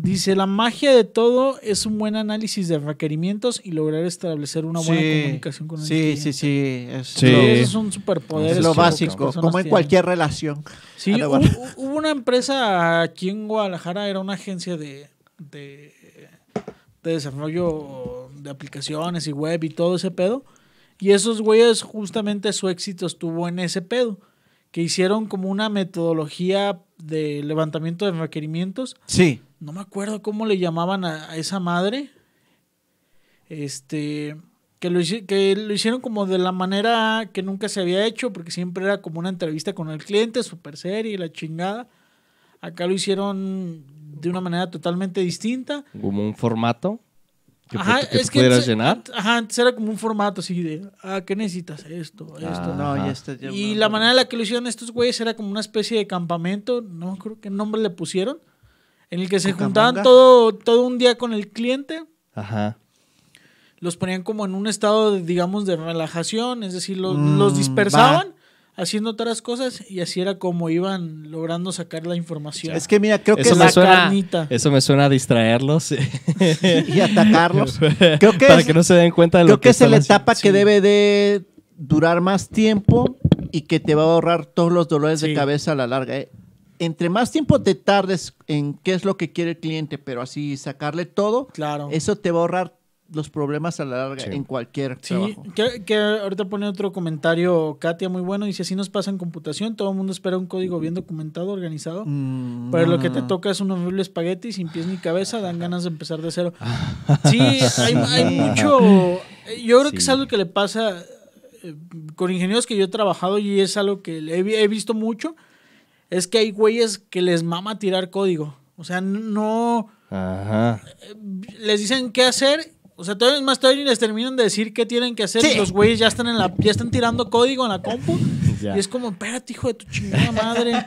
B: Dice, la magia de todo es un buen análisis de requerimientos y lograr establecer una buena
C: Sí,
B: comunicación con el
C: Sí,
B: cliente.
C: sí, sí. Es
A: Sí.
B: es un superpoder.
C: es lo básico, como en
B: tienen.
C: cualquier relación.
B: Sí, hubo una empresa aquí en Guadalajara, era una agencia de, de, de desarrollo de aplicaciones y web y todo ese pedo. Y esos güeyes, justamente su éxito estuvo en ese pedo. Que hicieron como una metodología de levantamiento de requerimientos.
C: Sí.
B: No me acuerdo cómo le llamaban a, a esa madre. Este. Que lo, que lo hicieron como de la manera que nunca se había hecho, porque siempre era como una entrevista con el cliente, super seria y la chingada. Acá lo hicieron de una manera totalmente distinta.
A: Como un formato que,
B: Ajá,
A: que
B: es que
A: pudieras
B: antes-
A: llenar.
B: Ajá, antes era como un formato así de, ah, ¿qué necesitas? Esto, esto.
A: Ah.
C: No,
A: Ajá.
C: ya está. ya
B: Y
C: no-
B: la manera en la que lo hicieron estos güeyes era como una especie de campamento, no creo qué nombre le pusieron, en el que se
C: Cucamonga.
B: juntaban todo, todo un día con el cliente,
A: Ajá.
B: los ponían como en un estado, de, digamos, de relajación, es decir, los,
C: Mm,
B: los dispersaban haciendo otras cosas y así era como iban logrando sacar la información.
C: Es que mira, creo que
A: Eso
C: es
A: me,
B: la
A: suena,
B: carnita.
A: eso me suena a distraerlos.
C: y atacarlos. Creo que
A: para
C: es-
A: que no se den cuenta de
C: Creo
A: lo
C: que,
A: que
C: es la etapa que debe de durar más tiempo y que te va a ahorrar todos los dolores
B: Sí.
C: de cabeza a la larga. ¿eh? Entre más tiempo te tardes en qué es lo que quiere el cliente, pero así sacarle todo,
B: Claro.
C: eso te va a ahorrar los problemas a la larga
A: Sí.
C: en cualquier
B: Sí,
C: trabajo.
B: que, que ahorita pone otro comentario Katia muy bueno, dice, así nos pasa en computación, todo el mundo espera un código bien documentado, organizado.
C: Mm,
B: Pero lo que te toca es un horrible espagueti sin pies ni cabeza, dan ganas de empezar de cero. Sí, hay, hay mucho. Yo creo que es algo que le pasa eh, con ingenieros que yo he trabajado y es algo que le he, he visto mucho. Es que hay güeyes que les mama tirar código. O sea, no.
A: Ajá.
B: Les dicen qué hacer. O sea, todavía más, todavía les terminan de decir qué tienen que hacer.
C: Sí.
B: Y los güeyes ya están en la, ya están tirando código en la compu.
A: Ya.
B: Y es como, espérate, hijo de tu chingada madre.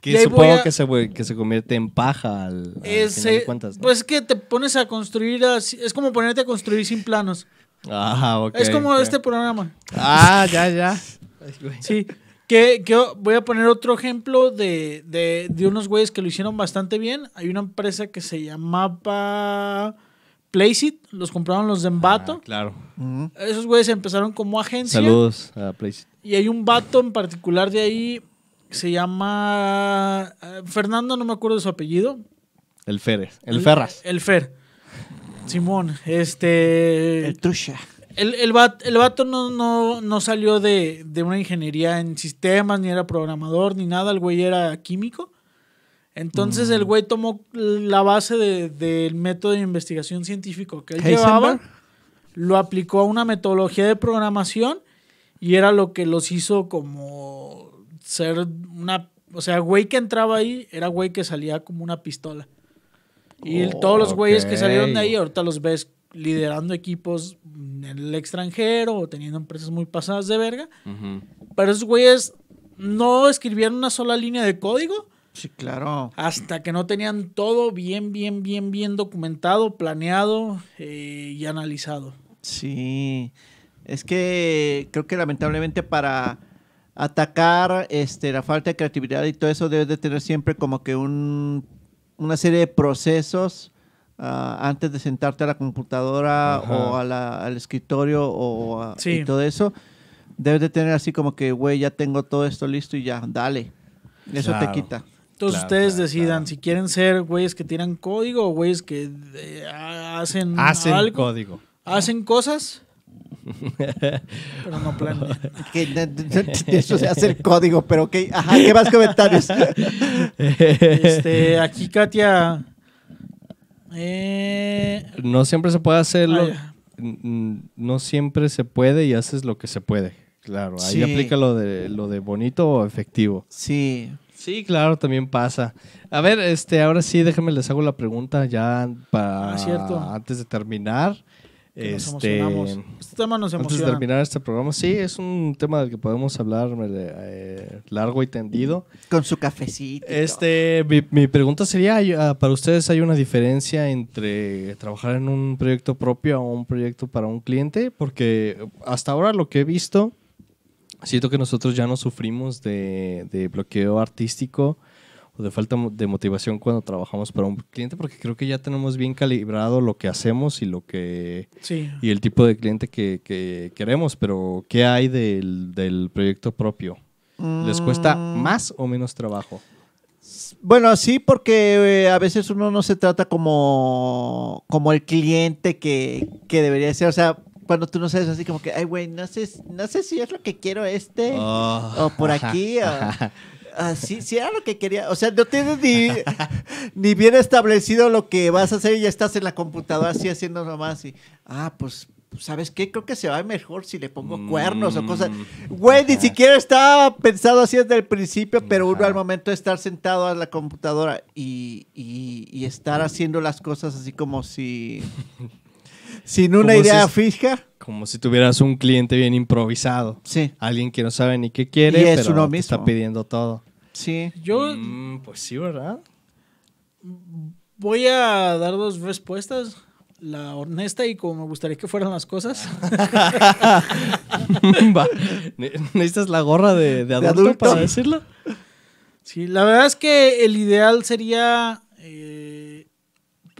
A: Que supongo
B: a-
A: que, se, que se convierte en paja al, al
B: Ese-
A: final de cuentas, ¿no?
B: Pues es que te pones a construir así, es como ponerte a construir sin planos.
A: Ok.
B: es como este programa.
A: Ah, ya, ya.
B: Sí. Que, que voy a poner otro ejemplo de, de, de unos güeyes que lo hicieron bastante bien. Hay una empresa que se llamaba Placeit, los compraron los de Embato.
A: Ah, claro.
B: Esos güeyes empezaron como agencia.
A: Saludos a.
B: Y hay un vato en particular de ahí que se llama eh, Fernando, no me acuerdo de su apellido.
A: El Feres. El Ferras.
B: El Fer. Simón. Este.
C: El Tusha.
B: El, el, vato, el vato no, no, no salió de, de una ingeniería en sistemas, ni era programador, ni nada. El güey era químico. Entonces
C: Mm.
B: el güey tomó la base de- del método de investigación científico que él
C: Heisenberg.
B: llevaba, lo aplicó a una metodología de programación y era lo que los hizo como ser una... O sea, güey que entraba ahí era güey que salía como una pistola. Y
C: Oh,
B: todos los güeyes que salieron de ahí ahorita los ves liderando equipos en el extranjero o teniendo empresas muy pasadas de verga. Pero esos güeyes no escribieron una sola línea de código
C: Sí, claro.
B: hasta que no tenían todo bien, bien, bien, bien documentado, planeado eh, y analizado.
C: Sí, es que creo que lamentablemente para atacar este, la falta de creatividad y todo eso debes de tener siempre como que un, una serie de procesos ah, antes de sentarte a la computadora
A: Ajá.
C: o a la- al escritorio o a-
B: Sí.
C: y todo eso. Debes de tener así como que, güey, ya tengo todo esto listo y ya, dale. Eso
A: Claro.
C: te quita.
B: Entonces
A: Claro,
B: ustedes
A: claro,
B: decidan
A: claro.
B: si quieren ser güeyes que tiran código o güeyes que eh, ha- hacen,
A: Hacen
B: algo,
A: código.
B: hacen cosas, pero no planean.
C: Eso se hace el código, pero. Ajá, ¿qué más comentarios?
B: Este, aquí Katia. Eh,
A: No siempre se puede hacerlo.
B: Ah,
A: No siempre se puede y haces lo que se puede. Claro, ahí
C: Sí.
A: aplica lo de, lo de bonito o efectivo.
C: Sí.
A: Sí, claro, también pasa. A ver, este, ahora sí, déjenme les hago la pregunta ya para
B: Ah, cierto.
A: antes de terminar.
B: Que nos
A: este,
B: emocionamos. Este tema nos
A: antes de
B: emociona.
A: terminar este programa, sí, es un tema del que podemos hablar eh, largo y tendido.
C: Con su cafecito.
A: Este, mi, mi pregunta sería, ¿hay, ah, para ustedes hay una diferencia entre trabajar en un proyecto propio o un proyecto para un cliente? Porque hasta ahora lo que he visto, siento que nosotros ya no sufrimos de, de bloqueo artístico o de falta de motivación cuando trabajamos para un cliente, porque creo que ya tenemos bien calibrado lo que hacemos y lo que
B: Sí.
A: y el tipo de cliente que, que queremos, pero ¿qué hay del, del proyecto propio? ¿Les cuesta
C: Mm,
A: más o menos trabajo?
C: Bueno, sí, porque eh, a veces uno no se trata como, como el cliente que, que debería ser. O sea, cuando tú no sabes así como que, ay, güey, no sé, no sé si es lo que quiero este.
A: Oh.
C: O por aquí. o- ah, sí, sí era lo que quería. O sea, no tienes ni, ni bien establecido lo que vas a hacer y ya estás en la computadora así haciendo nomás. Y, ah, pues, ¿sabes qué? Creo que se va mejor si le pongo cuernos o cosas.
A: Mm,
C: Güey, ni siquiera estaba pensado así desde el principio, pero uno
A: Ajá.
C: al momento de estar sentado a la computadora y, y- y estar haciendo las cosas así como si... sin una
A: si
C: idea fija.
A: Como si tuvieras un cliente bien improvisado.
C: Sí,
A: Alguien que no sabe ni qué quiere,
C: Y es
A: pero
C: uno
A: te está
C: mismo.
A: pidiendo todo.
C: sí.
B: Yo
A: Mm, pues sí, ¿verdad?
B: voy a dar dos respuestas. La honesta y como me gustaría que fueran las cosas.
A: Ne- ¿Necesitas la gorra de, de adulto,
C: adulto?
A: para decirlo?
B: Sí, la verdad es que el ideal sería,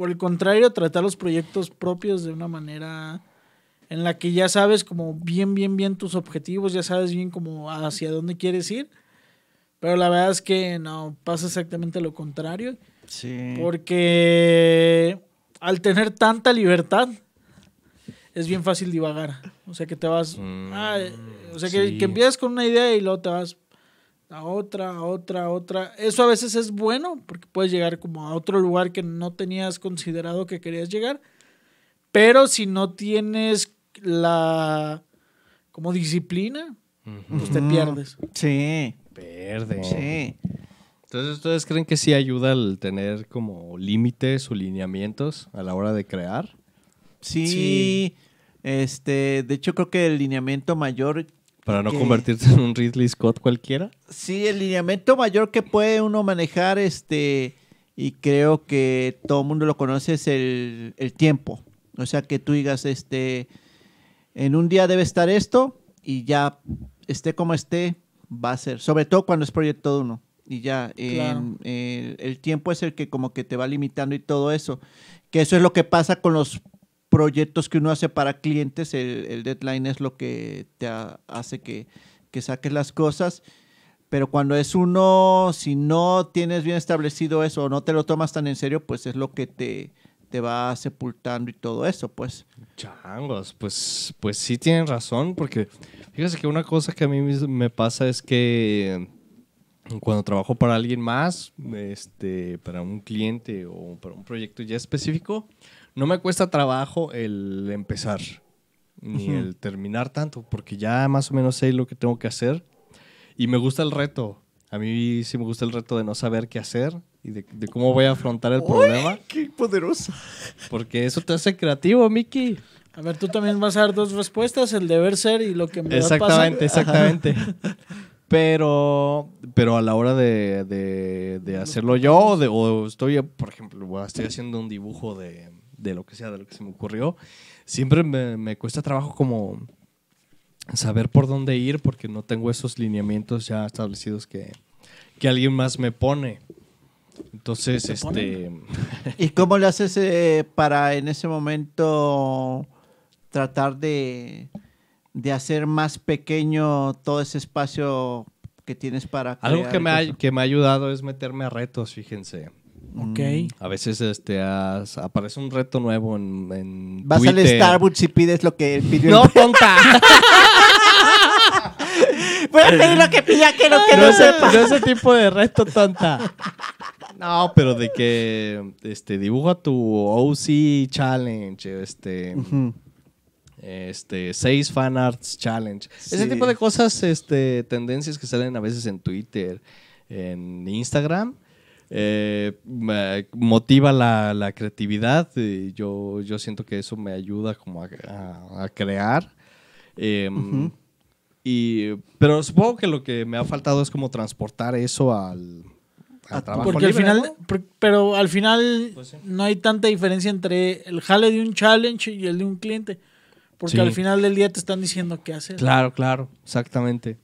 B: por el contrario, tratar los proyectos propios de una manera en la que ya sabes como bien, bien, bien tus objetivos, ya sabes bien como hacia dónde quieres ir. Pero la verdad es que no, pasa exactamente lo contrario.
C: Sí.
B: Porque al tener tanta libertad, es bien fácil divagar. O sea que te vas.
A: Mm,
B: ah, o sea que,
A: sí.
B: que empiezas con una idea y luego te vas a otra, a otra, a otra. Eso a veces es bueno porque puedes llegar como a otro lugar que no tenías considerado que querías llegar. Pero si no tienes la como disciplina, pues te pierdes.
C: Sí,
A: Verde.
C: sí.
A: Entonces, ¿ustedes creen que sí ayuda el tener como límites o lineamientos a la hora de crear?
C: Sí.
B: Sí.
C: Este, de hecho creo que el lineamiento mayor
A: Para no
C: que-
A: convertirte en un Ridley Scott cualquiera.
C: Sí, el lineamiento mayor que puede uno manejar, este, y creo que todo el mundo lo conoce, es el, el tiempo. O sea, que tú digas, este, en un día debe estar esto y ya esté como esté, va a ser. Sobre todo cuando es proyecto de uno. Y ya, en- el tiempo es el que como que te va limitando y todo eso. Que eso es lo que pasa con los proyectos que uno hace para clientes. El, el deadline es lo que te ha- hace que, que saques las cosas. Pero cuando es uno, si no tienes bien establecido eso o no te lo tomas tan en serio, pues es lo que te, te va sepultando y todo eso, pues.
A: Changos, pues, pues sí tienen razón, porque fíjese que una cosa que a mí me pasa es que cuando trabajo para alguien más, este, para un cliente o para un proyecto ya específico, no me cuesta trabajo el empezar ni
C: Ujú.
A: el terminar tanto, porque ya más o menos sé lo que tengo que hacer y me gusta el reto. A mí sí me gusta el reto de no saber qué hacer y de, de cómo voy a afrontar el problema,
C: ¡Qué poderoso!
A: porque eso te hace creativo, Mickey.
B: A ver, tú también vas a dar dos respuestas, el deber ser y lo que me
A: Exactamente, exactamente. Pero, pero a la hora de, de- de hacerlo yo, o, de- o estoy, por ejemplo, estoy haciendo un dibujo de, de lo que sea, de lo que se me ocurrió, siempre me, me cuesta trabajo como saber por dónde ir porque no tengo esos lineamientos ya establecidos que, que alguien más me pone. Entonces,
B: ¿Te
A: este...
C: ¿Y cómo le haces eh, para en ese momento tratar de, de hacer más pequeño todo ese espacio que tienes para
A: Algo que me, ha, que me ha ayudado es meterme a retos, fíjense.
B: Ok.
A: A veces este, as- aparece un reto nuevo en, en
C: Vas al. Starbucks y pides lo que él pidió.
A: No, tonta.
C: Voy a pedir lo que pida que lo que
A: no,
C: no sepa.
A: no ese tipo de reto, tonta. No, pero de que este, dibuja tu OC Challenge, este, este, seis fan arts challenge. Ese tipo de cosas, este, tendencias que salen a veces en Twitter, en Instagram. Eh, me- motiva la, la creatividad. y yo, yo siento que eso me ayuda como a, a- a crear. Em, y, pero supongo que lo que me ha faltado es como transportar eso al, trabajo
B: Porque al final, pero al final
A: Pues sí.
B: no hay tanta diferencia entre el jale de un challenge y el de un cliente. Porque
A: Sí.
B: al final del día te están diciendo qué hacer.
A: Claro, claro, exactamente.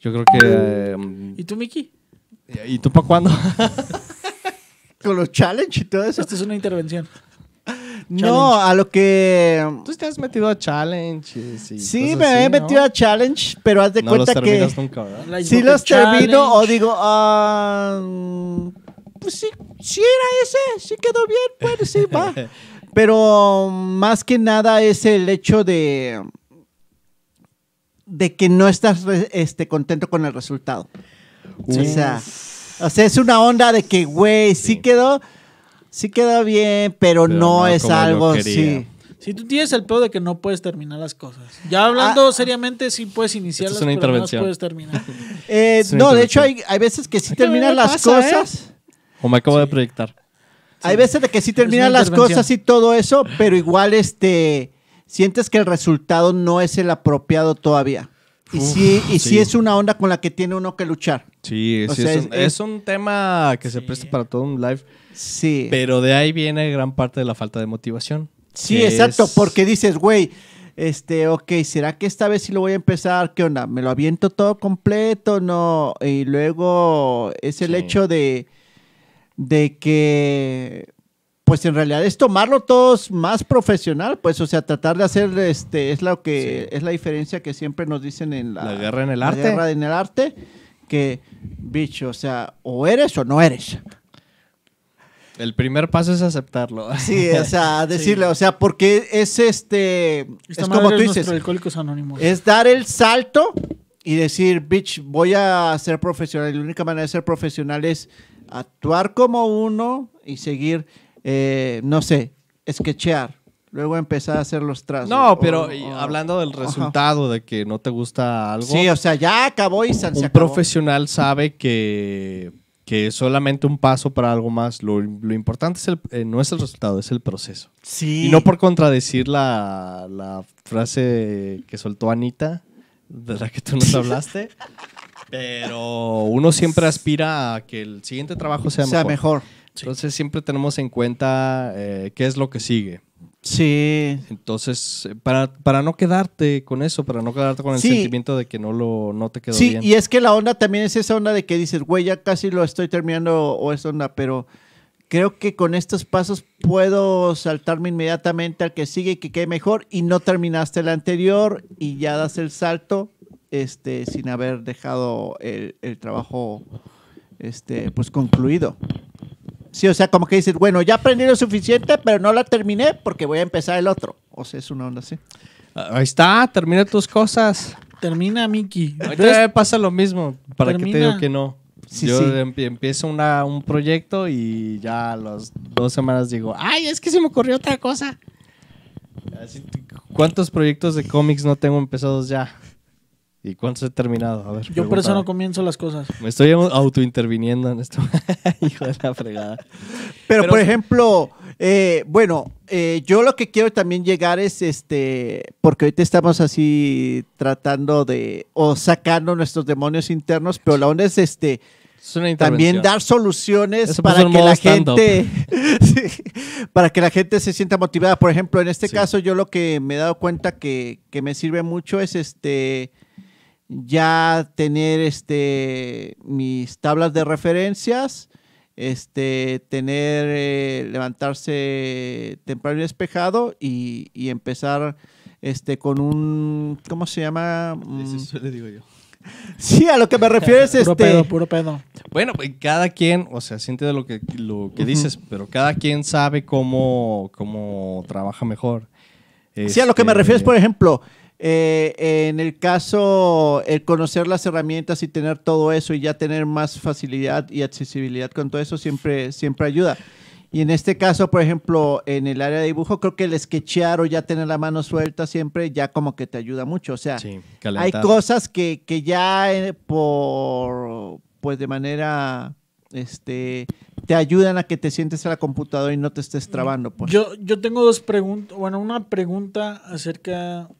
A: Yo creo que... em,
B: ¿Y tú, Miki?
A: ¿Y tú para cuándo?
C: Con los challenge y todo eso.
B: Esta es una intervención.
C: No, a lo que...
A: Tú te has metido a challenges y
C: Sí, me
A: así,
C: he
A: ¿no?
C: metido a challenge, pero haz de
A: No los
C: cuenta que...
A: terminas nunca, ¿verdad?
B: Ice
C: los
B: Bucket
C: termino o
B: Challenge.
C: digo, mm, pues sí, sí era ese, sí quedó bien, bueno, sí, va. Pero más que nada es el hecho de, de que no estás este, contento con el resultado. O, sea, o sea, es una onda de que, güey, sí.
A: Sí.
C: quedó, sí quedó bien, pero,
A: Pero
C: no,
A: no
C: es algo
A: quería.
C: sí.
B: Si tú tienes el pedo de que no puedes terminar las cosas. Ya hablando seriamente, sí puedes
A: es una
B: pero no las
A: intervención.
B: puedes terminar.
C: Eh, no, de hecho hay, hay veces que sí terminan las
A: pasa, ¿eh?
C: cosas.
A: O me acabo de proyectar.
C: Hay veces de que sí terminan las cosas y todo eso, pero igual este sientes que el resultado no es el apropiado todavía. Y
A: Uf,
C: sí, y sí.
A: sí.
C: es una onda con la que tiene uno que luchar.
A: Sí,
C: O
A: sí,
C: sea,
A: es, un,
C: es-
A: es un tema que se presta para todo un live.
C: Sí.
A: Pero de ahí viene gran parte de la falta de motivación.
C: sí, exacto,
A: es-
C: porque dices, güey, este, ok, ¿será que esta vez sí lo voy a empezar? ¿Qué onda? ¿Me lo aviento todo completo? No. Y luego es el
A: Sí.
C: hecho de, de que, pues en realidad es tomarlo todos más profesional, pues, o sea, tratar de hacer, este, es lo que,
A: Sí.
C: es la diferencia que siempre nos dicen en la,
A: La guerra en el
C: la
A: arte.
C: guerra en el arte, que, bicho, o sea, o eres o no eres.
A: El primer paso es aceptarlo.
C: Sí, o sea, decirle, o sea, porque es este,
B: Esta
C: es como tú
B: es
C: dices,
B: nuestro Alcohólicos Anónimos.
C: es dar el salto y decir, bitch, voy a ser profesional. Y la única manera de ser profesional es actuar como uno y seguir, eh, no sé, sketchear. Luego empezar a hacer los trazos.
A: No, pero
C: O-
A: y
C: o-
A: hablando del
C: Ajá.
A: resultado, de que no te gusta algo,
C: Sí, o sea, ya acabó y se
A: un
C: acabó.
A: profesional sabe que, que solamente un paso para algo más. Lo, lo importante es el, eh, no es el resultado, es el proceso.
C: Sí.
A: Y no por contradecir la, la frase que soltó Anita, de la que tú nos hablaste, pero uno siempre aspira a que el siguiente trabajo sea,
C: sea
A: mejor.
C: mejor.
A: Entonces siempre tenemos en cuenta eh, qué es lo que sigue.
C: Sí.
A: Entonces, eh, para, para no quedarte con eso, para no quedarte con el
C: Sí.
A: sentimiento de que no, lo, no te quedó
C: Sí,
A: bien.
C: y es que la onda también es esa onda de que dices, güey, ya casi lo estoy terminando o esa onda, pero creo que con estos pasos puedo saltarme inmediatamente al que sigue y que quede mejor y no terminaste el anterior y ya das el salto este, sin haber dejado el, el trabajo este, pues concluido. Sí, o sea, como que dices, bueno, ya aprendí lo suficiente, pero no la terminé porque voy a empezar el otro. O sea, es una onda así.
A: Ah, Ahí está, termina tus cosas.
B: Termina, Miki.
A: Ahorita pasa lo mismo. ¿Para qué te
B: Termina.
A: digo que no?
C: Sí,
A: Yo
C: sí.
A: empie- empiezo una- un proyecto y ya a las dos semanas digo, ay, es que se me ocurrió otra cosa. Así, ¿Cuántos proyectos de cómics no tengo empezados ya? ¿Y cuántos he terminado? A ver,
B: Yo por eso no comienzo las cosas.
A: Me estoy autointerviniendo en esto. Hijo de la fregada.
C: Pero,
A: Pero
C: por ejemplo, eh, bueno, eh, yo lo que quiero también llegar es este, porque ahorita estamos así tratando de, o sacando nuestros demonios internos, pero la onda es este,
A: Es una
C: también dar soluciones para que la gente, Sí, para que la gente se sienta motivada. Por ejemplo, en este
A: Sí.
C: caso, yo lo que me he dado cuenta que, que me sirve mucho es este ya tener este mis tablas de referencias, este tener eh, levantarse temprano y despejado y, y empezar este, con un, ¿cómo se llama? Mm,
A: Eso le digo yo.
C: Sí, a lo que me refiero es
B: Puro
C: este.
B: pedo, puro pedo.
A: Bueno, pues cada quien, o sea, siente de lo que, lo que dices, pero cada quien sabe cómo, cómo trabaja mejor.
C: Sí, a lo que me
A: Este,
C: refiero es, por ejemplo, eh, en el caso, el conocer las herramientas y tener todo eso y ya tener más facilidad y accesibilidad con todo eso siempre, siempre ayuda. Y en este caso, por ejemplo, en el área de dibujo, creo que el sketchear o ya tener la mano suelta siempre ya como que te ayuda mucho. O sea,
A: Sí,
C: hay cosas que, que ya eh, por, pues de manera, este, te ayudan a que te sientes a la computadora y no te estés trabando. Pues.
B: Yo, yo tengo dos preguntas, bueno, una pregunta acerca...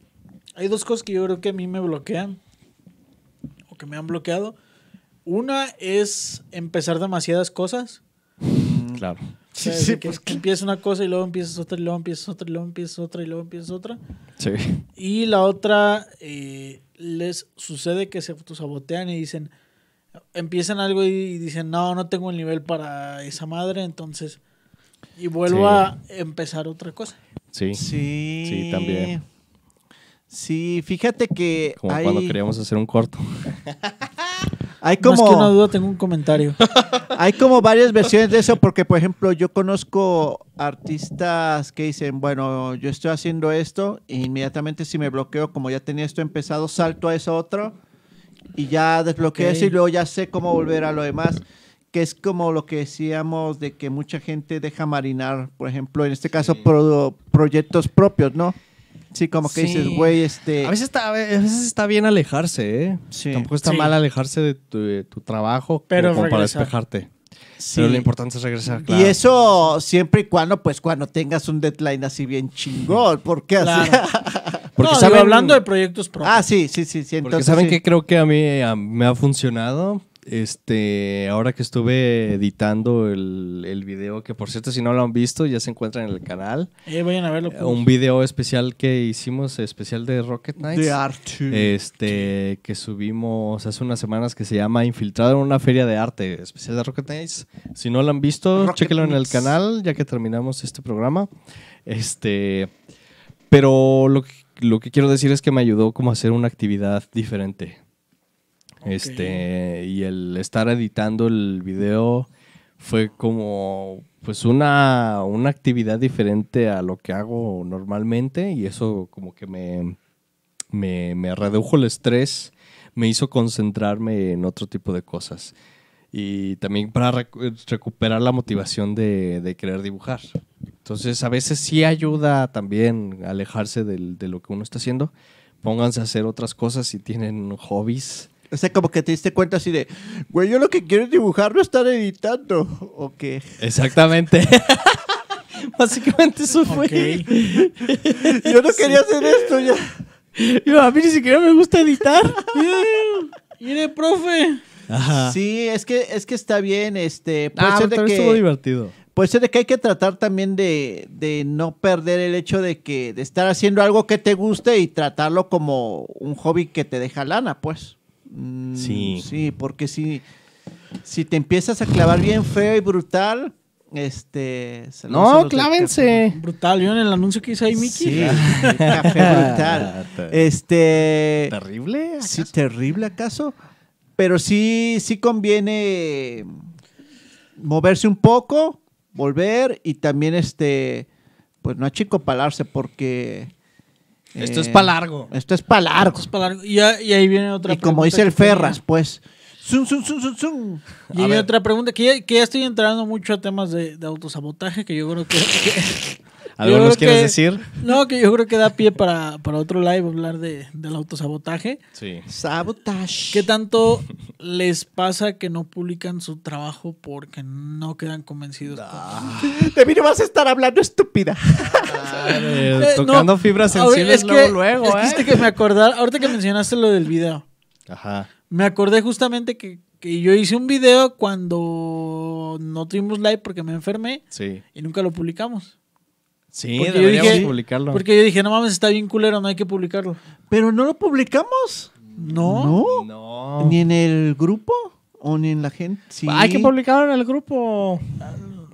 B: Hay dos cosas que yo creo que a mí me bloquean, o que me han bloqueado. Una es empezar demasiadas cosas.
A: Claro.
B: O sea,
C: Sí, sí,
B: que
C: pues,
B: empiezas una cosa y luego empiezas otra y luego empiezas otra y luego empiezas otra y luego empiezas otra.
A: Sí.
B: Y la otra, eh, les sucede que se autosabotean y dicen, empiezan algo y dicen, no, no tengo el nivel para esa madre, entonces, y vuelvo
A: Sí.
B: a empezar otra cosa.
A: Sí.
C: Sí.
A: Sí, también.
C: Sí, fíjate que
A: Como
C: hay,
A: cuando queríamos hacer un corto.
C: hay
B: Más que una
C: como
B: duda, tengo un comentario.
C: hay como varias versiones de eso porque por ejemplo yo conozco artistas que dicen bueno yo estoy haciendo esto e inmediatamente si me bloqueo como ya tenía esto empezado salto a eso otro y ya desbloqueo eso y luego ya sé cómo volver a lo demás que es como lo que decíamos de que mucha gente deja marinar por ejemplo en este caso
A: Sí.
C: pro- proyectos propios no sí como que
A: Sí.
C: dices güey este
A: A veces está, a veces está bien alejarse, ¿eh?
C: Sí.
A: Tampoco está
B: Sí.
A: mal alejarse de tu, de tu trabajo
B: Pero
A: como para despejarte.
C: sí.
A: Pero lo importante es regresar,
C: Y
A: claro.
C: eso siempre y cuando, pues, cuando tengas un deadline así bien chingón, porque así.
B: Claro.
A: Porque
B: no,
A: saben-
B: digo, hablando de proyectos propios.
C: ah, sí, sí, sí, sí.
A: Porque
C: Entonces,
A: saben
C: sí.
A: que creo que a mí a- me ha funcionado. Este, ahora que estuve editando el, el video, que por cierto, si no lo han visto, ya se encuentra en el canal.
B: Eh, vayan a verlo. pues.
A: Un video especial que hicimos, especial de Rocket Knights.
C: De arte.
A: Este, que subimos hace unas semanas que se llama Infiltrado en una feria de arte especial de Rocket Knights. Si no lo han visto,
C: Rocket
A: chéquenlo en el canal ya que terminamos este programa. Este, pero lo que, lo que quiero decir es que me ayudó como a hacer una actividad diferente. Este, y el estar editando el video fue como pues una, una actividad diferente a lo que hago normalmente y eso como que me, me, redujo el estrés, me hizo concentrarme en otro tipo de cosas y también para recu- recuperar la motivación de, de querer dibujar. Entonces a veces sí ayuda también a alejarse del- de lo que uno está haciendo. Pónganse a hacer otras cosas si tienen hobbies.
C: O sea, como que te diste cuenta así de, güey, yo lo que quiero es dibujar, no estar editando. ¿O qué?
A: Exactamente. Básicamente eso fue.
C: Yo no quería hacer esto ya.
A: Yo, a mí ni siquiera me gusta editar.
B: Mire, profe.
A: Ajá.
C: Sí, es que, es que está bien, este, puede
A: Ah,
C: ser de que,
A: divertido.
C: puede ser de que hay que tratar también de, de no perder el hecho de que, de estar haciendo algo que te guste y tratarlo como un hobby que te deja lana, pues. Mm,
A: Sí.
C: Sí, porque si, si te empiezas a clavar bien feo y brutal, este...
A: No, clávense.
B: Brutal. ¿Vieron el anuncio que hizo ahí. Mickey?
C: Sí, café brutal. Este...
A: ¿Terrible?
C: Sí, terrible acaso. Pero sí, sí conviene moverse un poco, volver y también este, pues no achicopalarse porque
A: Esto es
C: eh,
A: para largo.
C: Esto es para largo.
B: Esto es para largo. Y, ahí viene otra
C: Y como dice el
B: que tenía.
C: Ferras, pues. Zum, zum, zum, zum, zum.
B: Y hay otra pregunta, que ya, que ya estoy entrando mucho a temas de, de autosabotaje, que yo creo que... que-
A: ¿Algo nos quieres
B: que-
A: decir?
B: No, que yo creo que da pie para, para otro live hablar de, del autosabotaje.
A: Sí.
C: Sabotage.
B: ¿Qué tanto les pasa que no publican su trabajo porque no quedan convencidos? con-
C: De mí no vas a estar hablando, estúpida.
B: Eh,
A: tocando
B: no,
A: fibras sensibles
B: es que-
A: luego, luego,
B: es que
A: ¿eh?
B: que me acordar, ahorita que mencionaste lo del video,
A: Ajá.
B: me acordé justamente que, que yo hice un video cuando no tuvimos live porque me enfermé
A: Sí.
B: y nunca lo publicamos.
A: Sí,
B: Porque yo
A: deberíamos
B: dije-
A: publicarlo.
B: Porque yo dije, no mames, está bien culero, no hay que publicarlo.
C: Pero no lo publicamos.
B: No.
C: No.
A: No.
C: Ni en el grupo o ni en la gente. Sí.
A: Hay que publicarlo en el grupo.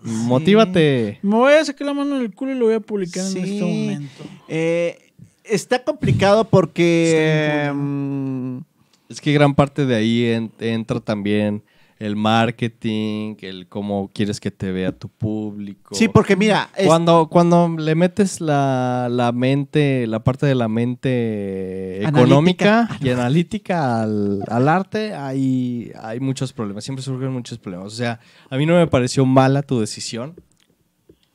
A: Motívate.
B: Me voy a sacar la mano del culo y lo voy a publicar
C: Sí.
B: en este momento.
C: Eh, está complicado porque...
B: Está
C: mm,
A: Es que gran parte de ahí en- entra también el marketing, el cómo quieres que te vea tu público.
C: sí, porque mira, es-
A: Cuando, cuando le metes la, la mente, la parte de la mente
C: Analítica.
A: económica y analítica al, al arte, hay, hay muchos problemas. Siempre surgen muchos problemas. O sea, a mí no me pareció mala tu decisión,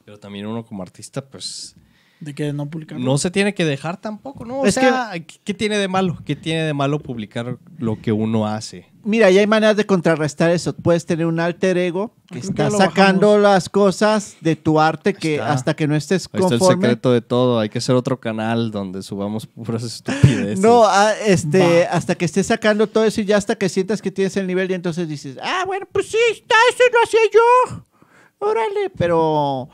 A: pero también uno como artista, pues
B: De que no publicar.
A: no se tiene que dejar tampoco, ¿no? O
C: Es
A: sea, ¿qué tiene de malo? ¿Qué tiene de malo publicar lo que uno hace?
C: Mira, ya hay maneras de contrarrestar eso. Puedes tener un alter ego que está sacando
B: bajamos.
C: las cosas de tu arte que
A: está.
C: hasta que no estés
A: Ahí está el
C: conforme.
A: secreto de todo. Hay que hacer otro canal donde subamos puras estupideces.
C: No, ah, este, hasta que estés sacando todo eso y ya hasta que sientas que tienes el nivel y entonces dices, ah, bueno, pues sí, está, eso lo hacía yo. Órale, pero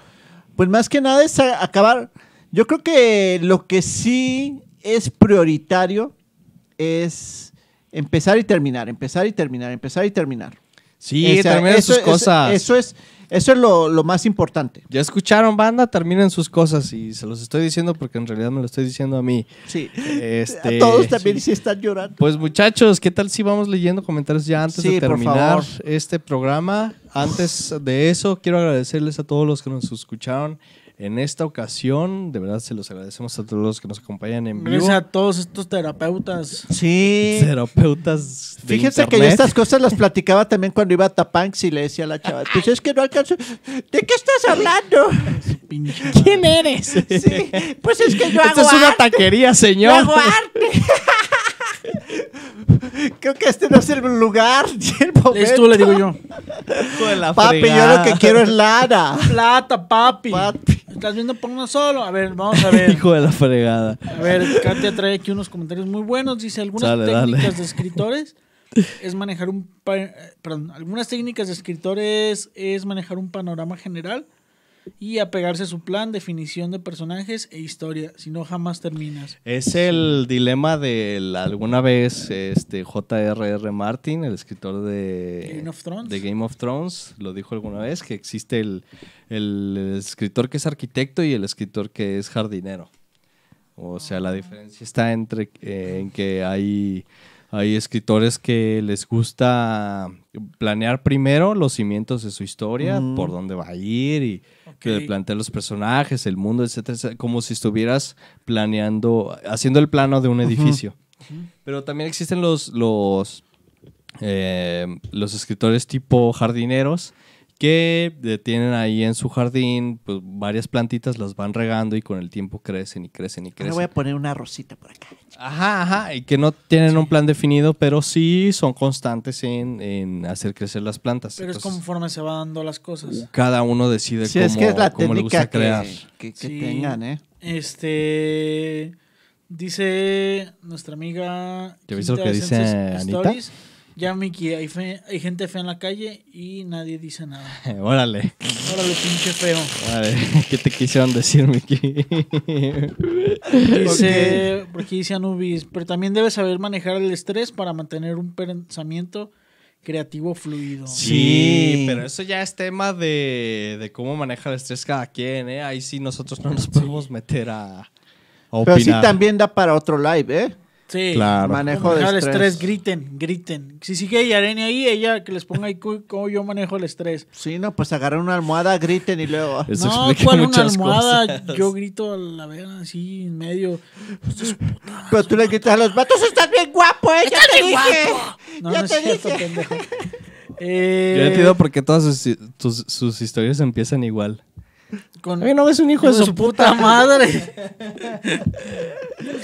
C: pues más que nada es acabar. Yo creo que lo que sí es prioritario es empezar y terminar, empezar y terminar, empezar y terminar.
A: Sí,
C: O sea,
A: terminen
C: eso-
A: sus
C: eso-
A: cosas.
C: Eso es, eso es lo, lo más importante.
A: Ya escucharon, banda, terminen sus cosas. Y se los estoy diciendo porque en realidad me lo estoy diciendo a mí.
C: Sí.
A: Este,
C: a todos también
A: sí.
C: están llorando.
A: Pues muchachos, ¿qué tal si vamos leyendo comentarios ya antes
C: Sí,
A: de terminar este programa? Antes de eso, quiero agradecerles a todos los que nos escucharon en esta ocasión. De verdad, se los agradecemos a todos los que nos acompañan en vivo.
B: Gracias a todos estos terapeutas.
C: Sí.
A: Terapeutas de
C: Fíjense que yo estas cosas las platicaba también cuando iba a Tapanx y le decía a la chava, pues es que no alcanzo. ¿De qué estás hablando?
B: Pinche.
A: ¿Quién eres?
C: Sí, pues es que yo hago
A: Esta es una
C: arte.
A: taquería,
C: Yo
A: señor.
C: hago arte. Creo que este no es el lugar ni el momento.
B: Tú, le digo yo.
A: La
C: Papi, yo lo que quiero es lana.
B: Plata, papi.
C: Papi.
B: ¿Estás viendo por uno solo? A ver, vamos a ver.
A: Hijo de la fregada.
B: A ver, Katia trae aquí unos comentarios muy buenos. Dice, algunas
A: dale.
B: técnicas de escritores es manejar un... eh, Perdón, algunas técnicas de escritores es manejar un panorama general y apegarse a su plan, definición de personajes e historia. Si no, jamás terminas.
A: Es el dilema de la- alguna vez este J.R.R. Martin, el escritor de
B: Game of Thrones.
A: de Game of Thrones, lo dijo alguna vez, que existe el, el escritor que es arquitecto y el escritor que es jardinero. O sea, la diferencia está entre eh, en que hay, hay escritores que les gusta planear primero los cimientos de su historia, por dónde va a ir y que plantea los personajes, el mundo, etcétera, etcétera, como si estuvieras planeando, haciendo el plano de un edificio. Pero también existen los, los, eh, los escritores tipo jardineros que tienen ahí en su jardín pues, varias plantitas, las van regando y con el tiempo crecen y crecen y
C: Ahora
A: crecen.
C: voy a poner una rosita por acá.
A: Ajá, ajá, y que no tienen un plan definido, pero sí son constantes en, en hacer crecer las plantas.
B: Pero es conforme se van dando las cosas.
A: cada uno decide
C: Sí,
A: cómo,
C: es que es la
A: cómo le gusta
C: técnica que,
A: crear.
C: que, que
B: Sí.
C: tengan, ¿eh?
B: Este... Dice nuestra amiga...
A: ¿Ya viste lo que dice Anita?
B: Stories, Ya, Miki, hay, fe- hay gente fea en la calle y nadie dice nada.
A: Órale,
B: Órale, pinche feo.
A: órale, ¿qué te quisieron decir, Miki?
B: Dice, porque dice Anubis, pero también debes saber manejar el estrés para mantener un pensamiento creativo fluido.
A: Sí,
C: Sí.
A: pero eso ya es tema de, de cómo maneja el estrés cada quien, ¿eh? Ahí sí nosotros no nos podemos meter a, a
C: Pero sí
A: opinar.
C: también da para otro live, ¿eh?
B: Sí.
A: Claro.
C: Manejo de
B: manejar el
C: estrés.
B: estrés, griten, griten. Si sigue Yareni ahí, ella que les ponga ahí cómo yo manejo el estrés.
C: Sí, no, pues agarrar una almohada, griten y luego...
A: Eso
B: no, ¿cuál una almohada?
A: cosas.
B: Yo grito a la vera así en medio.
C: Pero tú le gritas a los vatos, estás bien guapo, ¿eh? Ya te dije.
B: No,
C: ya
B: no
C: te
B: es cierto,
C: dije.
B: pendejo. Eh,
A: Yo entiendo por qué todas sus, tus- sus historias empiezan igual.
B: Con-
A: Oye, ¿no ves un hijo
B: Hijo
A: de su puta madre?
B: madre.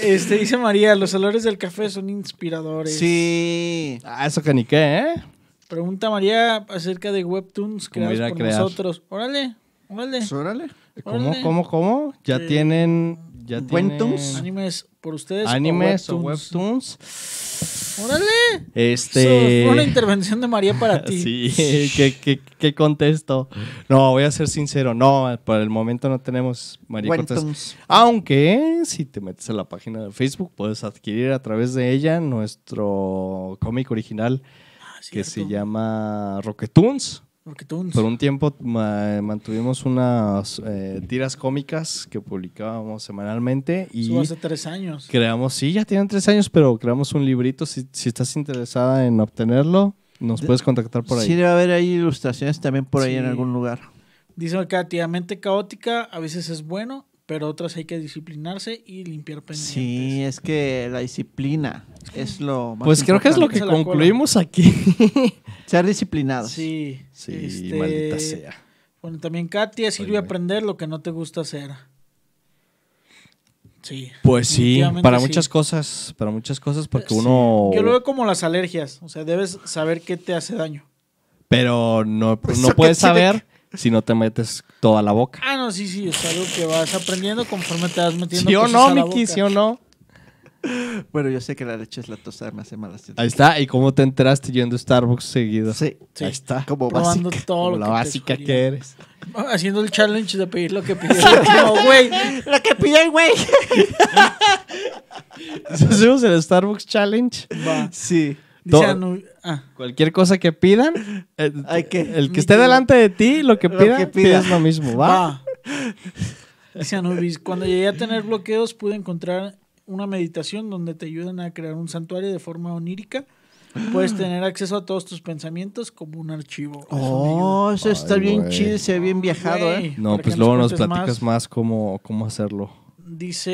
B: este dice María, los olores del café son inspiradores.
C: Sí.
A: Ah, eso que ni qué, ¿eh?
B: Pregunta María acerca de webtoons
A: ¿Cómo
B: creados por
A: crear?
B: nosotros. Órale, órale.
C: Pues, órale.
A: ¿Cómo,
B: Órale.
A: cómo, cómo? Ya
B: Eh,
A: tienen... Ya
C: Webtoons.
A: tienen
B: Animes por ustedes.
A: animes o
B: webtoons.
A: webtoons.
B: Órale.
A: Este...
B: Eso fue una intervención de María para ti.
A: Sí, ¿qué, qué, qué contesto? No, voy a ser sincero, no, por el momento no tenemos María Cortés. Aunque si te metes a la página de Facebook, puedes adquirir a través de ella nuestro cómic original
B: Ah,
A: que se llama Rocketoons. Por un tiempo ma- mantuvimos unas eh, tiras cómicas que publicábamos semanalmente y
B: Eso hace tres años.
A: creamos, sí, ya tienen tres años, pero creamos un librito. Si, si estás interesada en obtenerlo, nos
C: De-
A: puedes contactar por ahí.
C: Sí, debe haber ahí ilustraciones también por ahí en algún lugar.
B: Dice Katy, la mente caótica a veces es bueno, pero otras hay que disciplinarse y limpiar pendientes.
C: Sí, es que la disciplina es lo más
A: Pues creo que es lo que concluimos aquí.
C: Ser disciplinados.
B: Sí.
A: Sí,
B: este,
A: maldita sea.
B: Bueno, también Katia sirve
A: Oye.
B: aprender lo que no te gusta hacer. Sí.
A: Pues sí, para
B: sí.
A: muchas cosas, para muchas cosas, porque
B: Sí.
A: uno...
B: Yo lo veo como las alergias. O sea, debes saber qué te hace daño.
A: Pero no,
C: Pues
A: no puedes saber si no te metes toda la boca.
B: Ah, no, sí, sí. Es algo que vas aprendiendo conforme te vas metiendo
A: ¿Sí o
B: cosas
A: no,
B: a la
A: Miki?
B: boca.
A: ¿Sí o no?
C: Bueno, yo sé que la leche es la tosa, me hace malas.
A: Ahí está. ¿Y cómo te enteraste yendo a Starbucks seguido?
C: Sí,
B: Sí.
A: Ahí está.
C: como
B: Probando
C: básica.
B: todo
A: Como
B: lo
A: la
B: que te
A: básica que eres.
B: Haciendo el challenge de pedir lo que pidió el último, güey.
C: La que pilla el güey.
A: Hacemos el Starbucks Challenge.
B: Va.
C: Sí.
B: Dice Anu- ah,
A: Cualquier cosa que pidan, eh,
C: que-
A: el que esté delante de ti, lo que
C: Lo
A: pida,
C: que pida.
A: pides lo mismo, ¿va?
B: Dice Anubis, cuando llegué a tener bloqueos pude encontrar una meditación donde te ayudan a crear un santuario de forma onírica. Puedes tener acceso a todos tus pensamientos como un archivo.
C: Oh, eso está
A: Ay,
C: bien
A: güey.
C: chido, se ve bien viajado, ¿eh?
A: No, pues luego nos platicas más, cómo, cómo hacerlo.
B: Dice.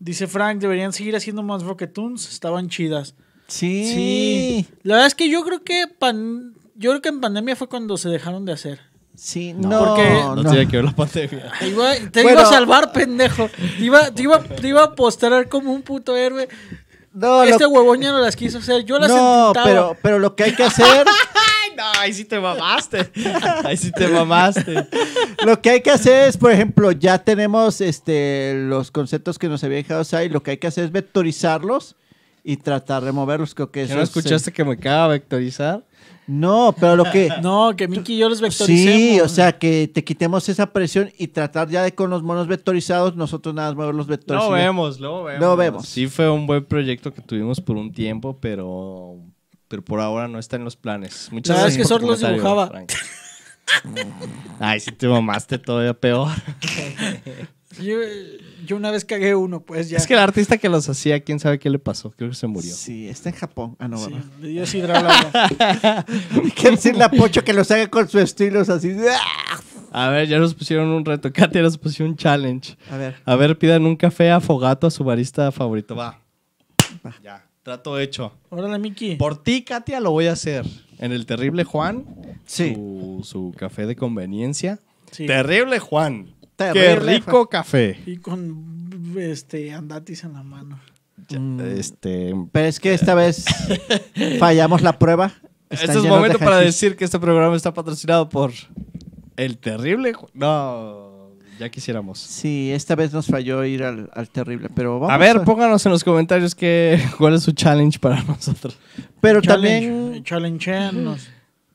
B: Dice Frank, deberían seguir haciendo más Rocketoons. Estaban chidas.
C: Sí.
B: Sí. La verdad es que yo creo que pan- yo creo que en pandemia fue cuando se dejaron de hacer.
C: Sí,
A: No,
C: no.
B: porque-
A: No,
C: no.
A: tiene que ver la pandemia.
B: Te iba, te
C: Bueno.
B: iba a salvar, pendejo. Te iba, te, iba, te iba a postrar como un puto héroe.
C: No, lo-
B: este huevón ya no las quiso hacer. Yo las
C: no,
B: intentaba.
C: pero, pero lo que hay que hacer,
A: Ay, no, ahí sí te mamaste. Ahí sí te mamaste.
C: lo que hay que hacer es, por ejemplo, ya tenemos este los conceptos que nos había dejado ahí, lo que hay que hacer es vectorizarlos y tratar de moverlos, creo que
A: ¿Que
C: eso
A: no
C: es,
A: escuchaste que me acaba de vectorizar?
C: No, pero lo que
B: No, que Mickey y yo los vectoricemos.
C: Sí, o sea, que te quitemos esa presión y tratar ya de con los monos vectorizados, nosotros nada más mover los vectores.
A: Lo vemos, lo vemos.
C: Lo vemos.
A: Sí fue un buen proyecto que tuvimos por un tiempo, pero, pero por ahora no está en los planes. Muchas
B: La verdad es
A: gracias
B: que
A: tu
B: los dibujaba.
A: Frank. Ay, sí te mamaste todavía peor.
B: Yo, yo una vez cagué uno, pues ya.
A: Es que el artista que los hacía, quién sabe qué le pasó. Creo que se murió.
C: Sí, está en Japón. Ah, no,
B: Sí,
C: ¿verdad?
B: le dio sidra al agua.
C: Hay que decirle a Pocho que los haga con su estilo, así. ¡ah!
A: A ver, ya nos pusieron un reto. Katia nos puso un challenge.
C: A ver.
A: A ver, pidan un café afogato a su barista favorito. Va. Ya, trato hecho.
B: Órale, Mickey.
A: Por ti, Katia, lo voy a hacer. En el Terrible Juan,
C: Sí.
A: su, su café de conveniencia.
B: Sí.
A: Terrible Juan. Qué rico café.
B: Y con este andatis en la mano.
C: Mm.
A: Este,
C: Pero es que esta vez fallamos la prueba. Están
A: este es
C: de
A: momento para decir que este programa está patrocinado por el Terrible. No, ya quisiéramos.
C: Sí, esta vez nos falló ir al, al terrible, pero vamos
A: A ver, pónganos en los comentarios qué, cuál es su challenge para nosotros.
C: Pero
B: Challenge,
C: también,
B: Challengeanos.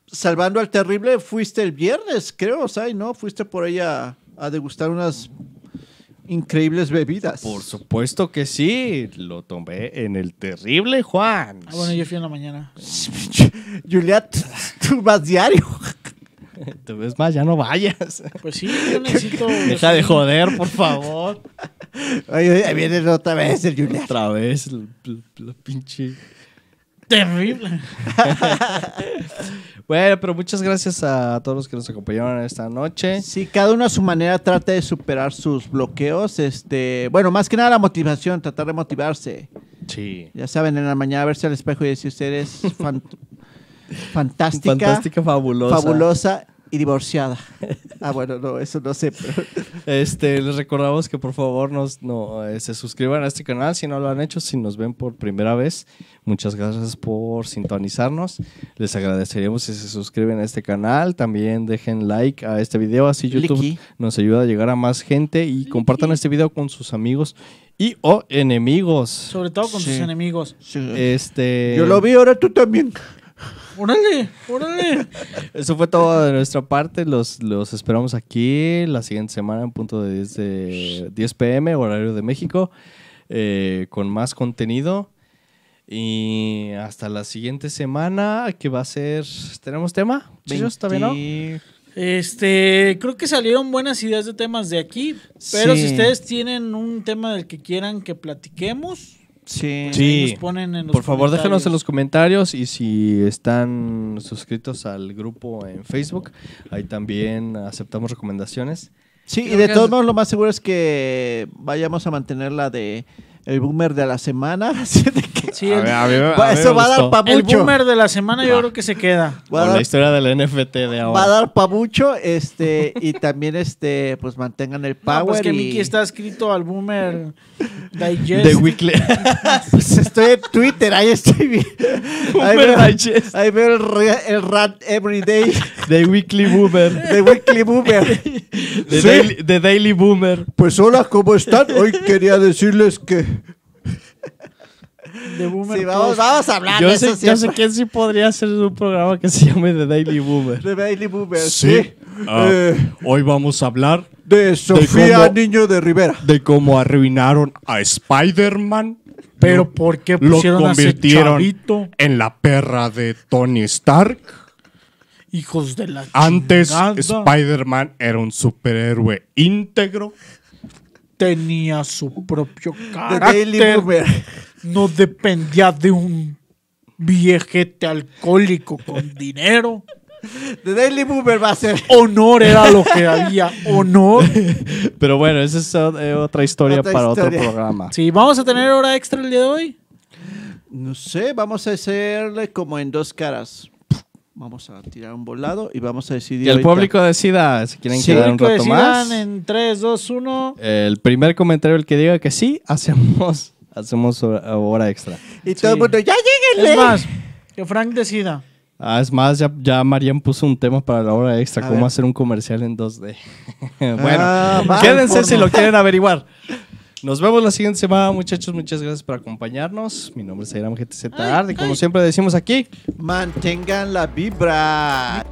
C: salvando al terrible, fuiste el viernes, creo, ¿sabes? ¿No? Fuiste por ahí a, degustar unas increíbles bebidas.
A: Por supuesto que sí, lo tomé en el Terrible Juan.
B: Ah, bueno, yo fui en la mañana.
C: Juliet, tú vas diario.
A: Te ves más, ya no vayas.
B: Pues sí, yo necesito.
A: Deja de joder, por favor.
C: Ahí viene otra vez el Juliet.
A: Otra vez, la, la- la pinche.
B: Terrible.
A: Bueno, pero muchas gracias a todos los que nos acompañaron esta noche.
C: Sí, cada uno a su manera trata de superar sus bloqueos. Este, bueno, más que nada la motivación, tratar de motivarse.
A: Sí.
C: Ya saben, en la mañana verse al espejo y decir usted eres fan- fantástica,
A: Fantástica, fabulosa.
C: fabulosa y divorciada. Ah, bueno, no, eso no sé. pero-
A: Este, les recordamos que por favor nos, no, eh, se suscriban a este canal si no lo han hecho, si nos ven por primera vez. Muchas gracias por sintonizarnos. Les agradeceríamos si se suscriben a este canal. También dejen like a este video, así YouTube
C: Liki.
A: nos ayuda a llegar a más gente y compartan este video con sus amigos y o enemigos.
B: Sobre todo con
C: Sí.
B: sus enemigos.
C: Sí.
A: Este,
C: Yo lo vi, ahora tú también.
B: ¡Órale! ¡Órale!
A: Eso fue todo de nuestra parte. Los, los esperamos aquí la siguiente semana en punto de 10, de 10 pm, horario de México, eh, con más contenido. Y hasta la siguiente semana, que va a ser. ¿Tenemos tema? Muchachos, ¿Todavía no?
C: 20.
B: Este, creo que salieron buenas ideas de temas de aquí, pero
C: Sí.
B: si ustedes tienen un tema del que quieran que platiquemos,
C: Sí.
B: pues
A: Sí.
B: ahí nos ponen en los
A: Por favor, déjenos en los
B: comentarios.
A: y si están suscritos al grupo en Facebook, ahí también aceptamos recomendaciones.
C: Sí, y de todos
A: es-
C: modos lo más seguro es que vayamos a mantener la de el boomer de la semana. de
B: Sí, el,
C: eso va a dar para
B: el
C: mucho.
B: boomer de la semana yo creo que se queda.
C: Va a
A: la historia del NFT de
C: va a
A: ahora.
C: dar pa' mucho, este, y también este, pues mantengan el
B: No,
C: power.
B: pues que
C: y-
B: Mickey está escrito al boomer digest.
A: The Weekly.
C: Pues estoy en Twitter, ahí estoy bien. Ahí
A: Boomer
C: veo,
A: Digest.
C: ahí veo el, re- el rant everyday
A: The Weekly Boomer.
C: de Weekly Boomer.
A: The,
C: Sí.
A: daily, the Daily Boomer.
C: Pues hola, ¿cómo están? Hoy quería decirles que...
B: The boomer
C: Sí, vamos, a hablar
A: Yo
C: de
A: sé,
C: eso
A: yo sé
C: siempre.
A: quién sí podría hacer un programa que se llame The Daily Boomer.
C: De Daily Boomer,
D: Sí.
C: sí.
D: Ah,
C: Eh,
D: hoy vamos a hablar
C: de Sofía
D: cómo-
C: Niño de Rivera.
D: de cómo arruinaron a Spider-Man.
B: Pero
D: Lo-
B: ¿por qué
D: lo
B: pusieron a ese
D: convirtieron en la perra de Tony Stark.
B: Hijos de la
D: Antes. Spider-Man era un superhéroe íntegro.
B: tenía su propio
C: De Daily
B: carácter.
C: Boomer.
B: No dependía de un viejete alcohólico con dinero.
C: De Daily Boomer va a ser.
B: Honor era lo que había. Honor.
A: Pero bueno, esa es eh, otra historia
C: Otra
A: para
C: historia.
A: otro programa.
B: Sí, vamos a tener hora extra el día de hoy.
C: No sé, vamos a hacerle como en dos caras. Vamos a tirar un volado y vamos a decidir.
A: Que el
C: ahorita.
A: público decida si quieren
C: Sí.
A: quedar un rato más.
B: en 3, 2, 1.
A: El primer comentario, el que diga que sí, hacemos, hacemos hora extra.
C: Y todo el mundo, ya
B: Es
C: lleguenle.
B: más, que Frank decida.
A: Ah, es más, ya, ya Marian puso un tema para la hora extra,
C: A
A: cómo
C: ver.
A: hacer un comercial en 2D. bueno,
C: Ah,
A: quédense si lo quieren averiguar. Nos vemos la siguiente semana, muchachos. Muchas gracias por acompañarnos. Mi nombre es Airam GTZ y como siempre decimos aquí,
C: Mantengan la vibra.